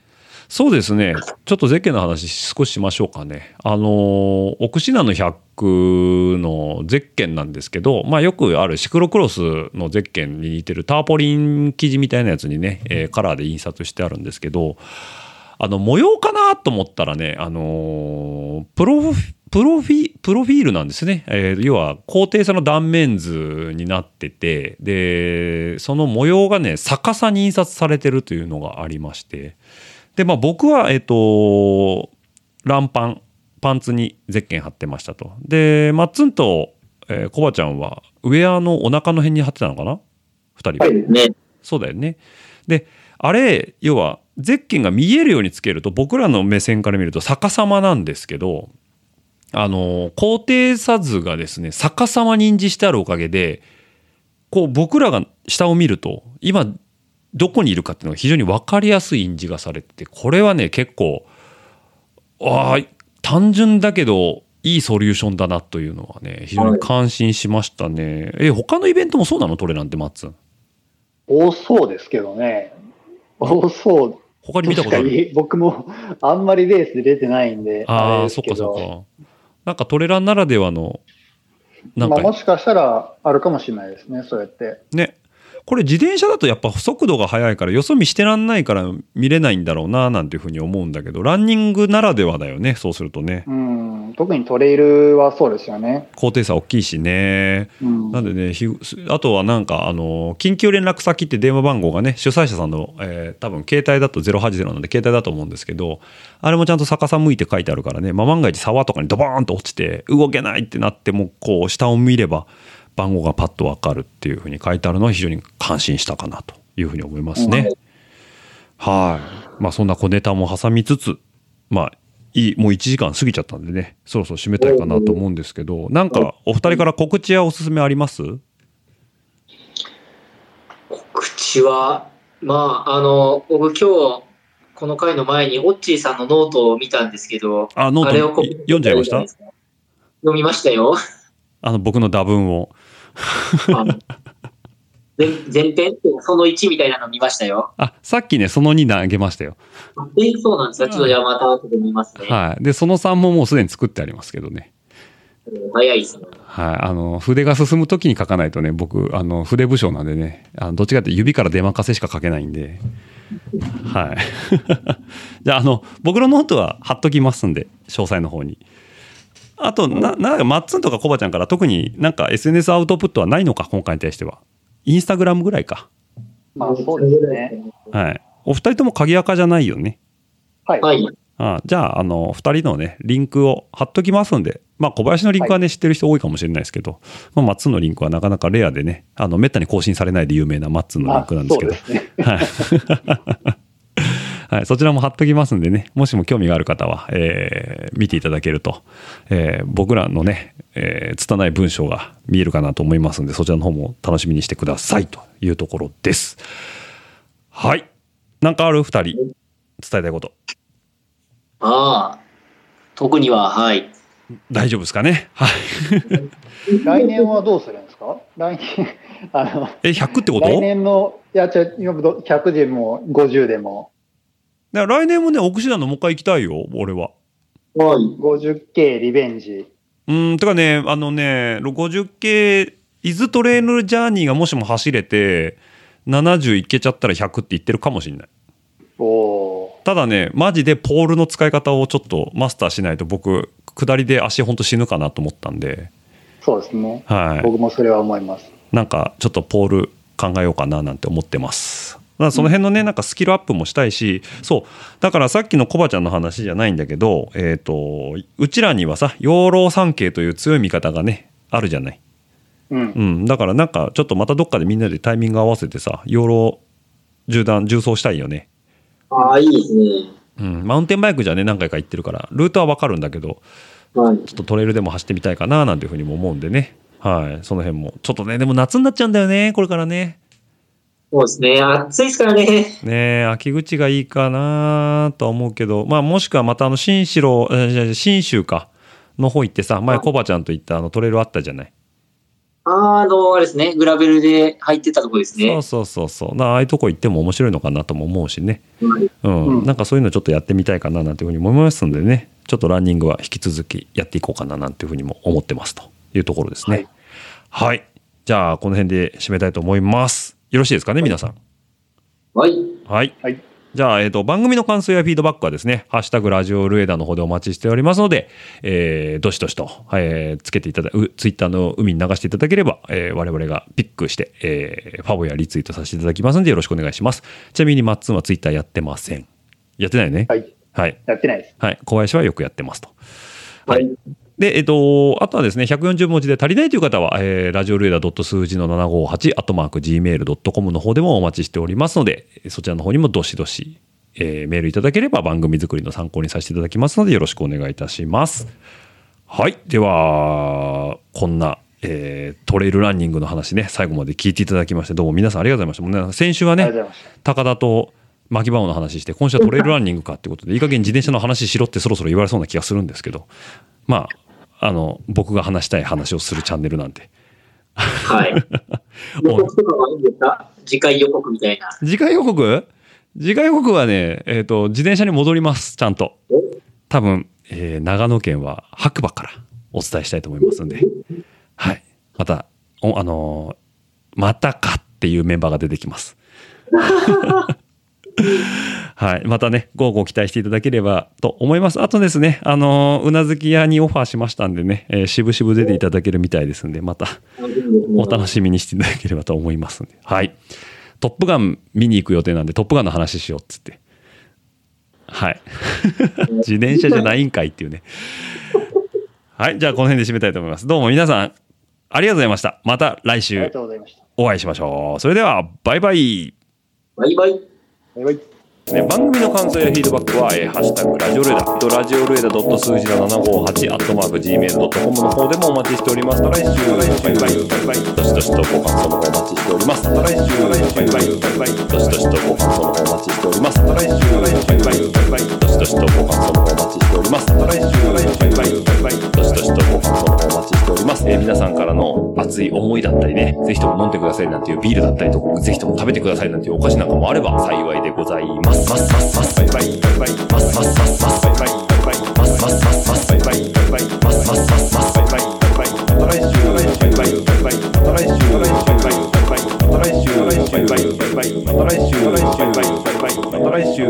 そうですね。ちょっとゼッケンの話少ししましょうかね。あのー、奥信濃100のゼッケンなんですけど、まあよくあるシクロクロスのゼッケンに似てるターポリン生地みたいなやつにね、えーカラーで印刷してあるんですけど、あの、模様かなと思ったらね、あのプロフィ、プロフィ、プロフィールなんですね。えー要は、高低差の断面図になってて、で、その模様がね、逆さに印刷されてるというのがありまして、で、まあ僕は、えっ、と、ランパン、パンツにゼッケン貼ってましたと。で、マッツンと、えーコバちゃんは、ウェアのお腹の辺に貼ってたのかな？二人は。ね、そうだよね。で、あれ、要は、ゼッケンが見えるようにつけると、僕らの目線から見ると逆さまなんですけど、あの、高低差図がですね、逆さまに印字してあるおかげで、こう僕らが下を見ると、今、どこにいるかっていうのが非常に分かりやすい印字がされてて、これはね、結構、ああ、単純だけど、いいソリューションだなというのはね、非常に感心しましたね。え、他のイベントもそうなの？トレなんて、マッツン。多そうですけどね。多そう。他に見たことある？僕も あんまりレースで出てないんで、ああ、そっかそっか。なんかトレランならではの、なんまあ、もかしかしたらあるかもしれないですね、そうやって。ね、これ自転車だとやっぱ速度が速いからよそ見してらんないから見れないんだろうななんていうふうに思うんだけど、ランニングならではだよね、そうするとね。うん、特にトレイルはそうですよね。高低差大きいしね。うん、なんでね、ひあとはなんか、あの、緊急連絡先って電話番号がね、主催者さんの、えー多分携帯だと080なんで携帯だと思うんですけど、あれもちゃんと逆さ向いて書いてあるからね、まあ、万が一沢とかにドバーンと落ちて動けないってなっても、こう、下を見れば番号がパッとわかるっていうふうに書いてあるのは非常に感心したかなというふうに思いますね。はい。まあそんな小ネタも挟みつつ、まあいい、もう1時間過ぎちゃったんでね、そろそろ締めたいかなと思うんですけど、なんかお二人から告知やおすすめあります？告知は、まあ、あの、僕今日、この回の前に、オッチーさんのノートを見たんですけど、あ、ノあれをこートい読んじゃいました？読みましたよ。あの僕の打分を。あの前前編その1みたいなの見ましたよ。あ、さっきね、その2投げましたよ。え、そうなんですかちょっとじゃあまた後で見ますね。はい。で、その3ももうすでに作ってありますけどね。うん早いですね。はい。あの、筆が進むときに書かないとね、僕、あの、筆不精なんでね、あのどっちかって指から出任せしか書けないんで。はい。じゃあ、あの、僕のノートは貼っときますんで、詳細の方に。あと、な、なんか、マッツンとかコバちゃんから特になんか SNS アウトプットはないのか、今回に対しては。インスタグラムぐらいか。まあそうですね。はい。お二人とも鍵垢じゃないよね。はい。はい。あじゃあ、あの、二人のね、リンクを貼っときますんで、まあ、小林のリンクはね、知ってる人多いかもしれないですけど、まあ、マッツンのリンクはなかなかレアでね、あの、めったに更新されないで有名なマッツンのリンあクなんですけど、ね。はい。はい、そちらも貼っときますんでね、もしも興味がある方は、えー見ていただけると、えー僕らのね、えー拙い文章が見えるかなと思いますんで、そちらの方も楽しみにしてくださいというところです。はい。なんかある？二人、伝えたいこと。ああ、特には、はい。大丈夫ですかね？はい。来年はどうするんですか？来年、あの、え、100ってこと？来年の、いや、ちょ、今ど100でも50でも、だから来年もね、奥志団のもう一回行きたいよ、俺は。はい。50K リベンジ。うーん、てかね、あのね、50系、伊豆トレイルジャーニーがもしも走れて、70いけちゃったら100って言ってるかもしれない。ただね、マジでポールの使い方をちょっとマスターしないと僕、下りで足ほんと死ぬかなと思ったんで、ー、そうですね。はい。僕もそれは思います。なんかちょっとポール考えようかななんて思ってます。らその辺のね、なんかスキルアップもしたいし、そう、だからさっきのコバちゃんの話じゃないんだけど、えっ、と、うちらにはさ、養老三景という強い味方がね、あるじゃない？うん。うん、だからなんかちょっとまたどっかでみんなでタイミング合わせてさ、養老縦断、重走したいよね。ああ、いいですね。うん、マウンテンバイクじゃね、何回か行ってるから、ルートはわかるんだけど、はい。ちょっとトレイルでも走ってみたいかななんていうふうにも思うんでね。はい、その辺も。ちょっとね、でも夏になっちゃうんだよね、これからね。そうですね。暑いですからね。ねえ、秋口がいいかなとは思うけど、まあもしくはまたあの、新城、新州か、の方行ってさ、前コバちゃんと行ったあのトレイルあったじゃない？あーあの、あれですね。グラベルで入ってたとこですね。そうそうそうそう。なああいうとこ行っても面白いのかなとも思うしね。はいうん、うんなんかそういうのちょっとやってみたいかななんていうふうに思いますんでね、ちょっとランニングは引き続きやっていこうかななんていうふうにも思ってますというところですね。はい。じゃあ、この辺で締めたいと思います。よろしいですかね、皆さん。はい。はい。はい。じゃあ、えっ、と、番組の感想やフィードバックはですね、ハッシュタグラジオルエダの方でお待ちしておりますので、えー、どしどしと、えーつけていただ、うツイッターの海に流していただければ、えー我々がピックして、えーファボやリツイートさせていただきますので、よろしくお願いします。ちなみに、マッツンはツイッターやってません。やってないよね。はい。はい。やってないです。はい。小林はよくやってますと。はい。で、えっと、あとはですね、140文字で足りないという方は、えー、ラジオルエダ数字の758、アットマーク gmail.com の方でもお待ちしておりますので、そちらの方にもどしどし、えーメールいただければ番組作りの参考にさせていただきますので、よろしくお願いいたします。はい。では、こんな、えートレイルランニングの話ね、最後まで聞いていただきまして、どうも皆さんありがとうございましたもうね。先週はね。高田と牧場の話して、今週はトレイルランニングかってことで、いい加減自転車の話しろってそろそろ言われそうな気がするんですけど、まあ、あの、僕が話したい話をするチャンネルなんで。はい。予告とかはいいんですか？次回予告みたいな。次回予告？次回予告はね、えっ、と、自転車に戻ります、ちゃんと。多分、えー長野県は白馬からお伝えしたいと思いますんで、はい。また、おあのーまたかっていうメンバーが出てきます。はい。またね、ごご期待していただければと思います。あとですね、あのーうなずき屋にオファーしましたんでね、えー、しぶしぶ出ていただけるみたいですんで、またお楽しみにしていただければと思いますんで。はい。トップガン見に行く予定なんで、トップガンの話しようっつって。はい。自転車じゃないんかいっていうね。はい。じゃあ、この辺で締めたいと思います。どうも皆さん、ありがとうございました。また来週。お会いしましょう。それでは、バイバイ。バイバイ。バイバイ。ね、番組の感想やフィードバックは、えーハッシュタグラジオルエダ、ラジオルエダ数字の758、アットマーク Gmail.com の方でもお待ちしております。また来週、バイバイ、バイバイ、どしどしとご感想の方お待ちしております。また来週、バイバイ、バイバイ、どしどしとご感想の方お待ちしております。また来週、バイバイ、バイバイ、どしどしとご感想の方お待ちしております。また来週、バイバイ、バイバイ、どしどしとご感想の方お待ちしております。えー皆さんからの熱い思いだったりね、ぜひとも飲んでくださいなんていうビールだったりとか、ぜひとも食べてくださいなんていうお菓子なんかもあれば幸いでございます。ますますますバイバイバイバイますますますますバイバイバイバイますますますますバイバイバイバイますますますますバイバイバイバイまた来週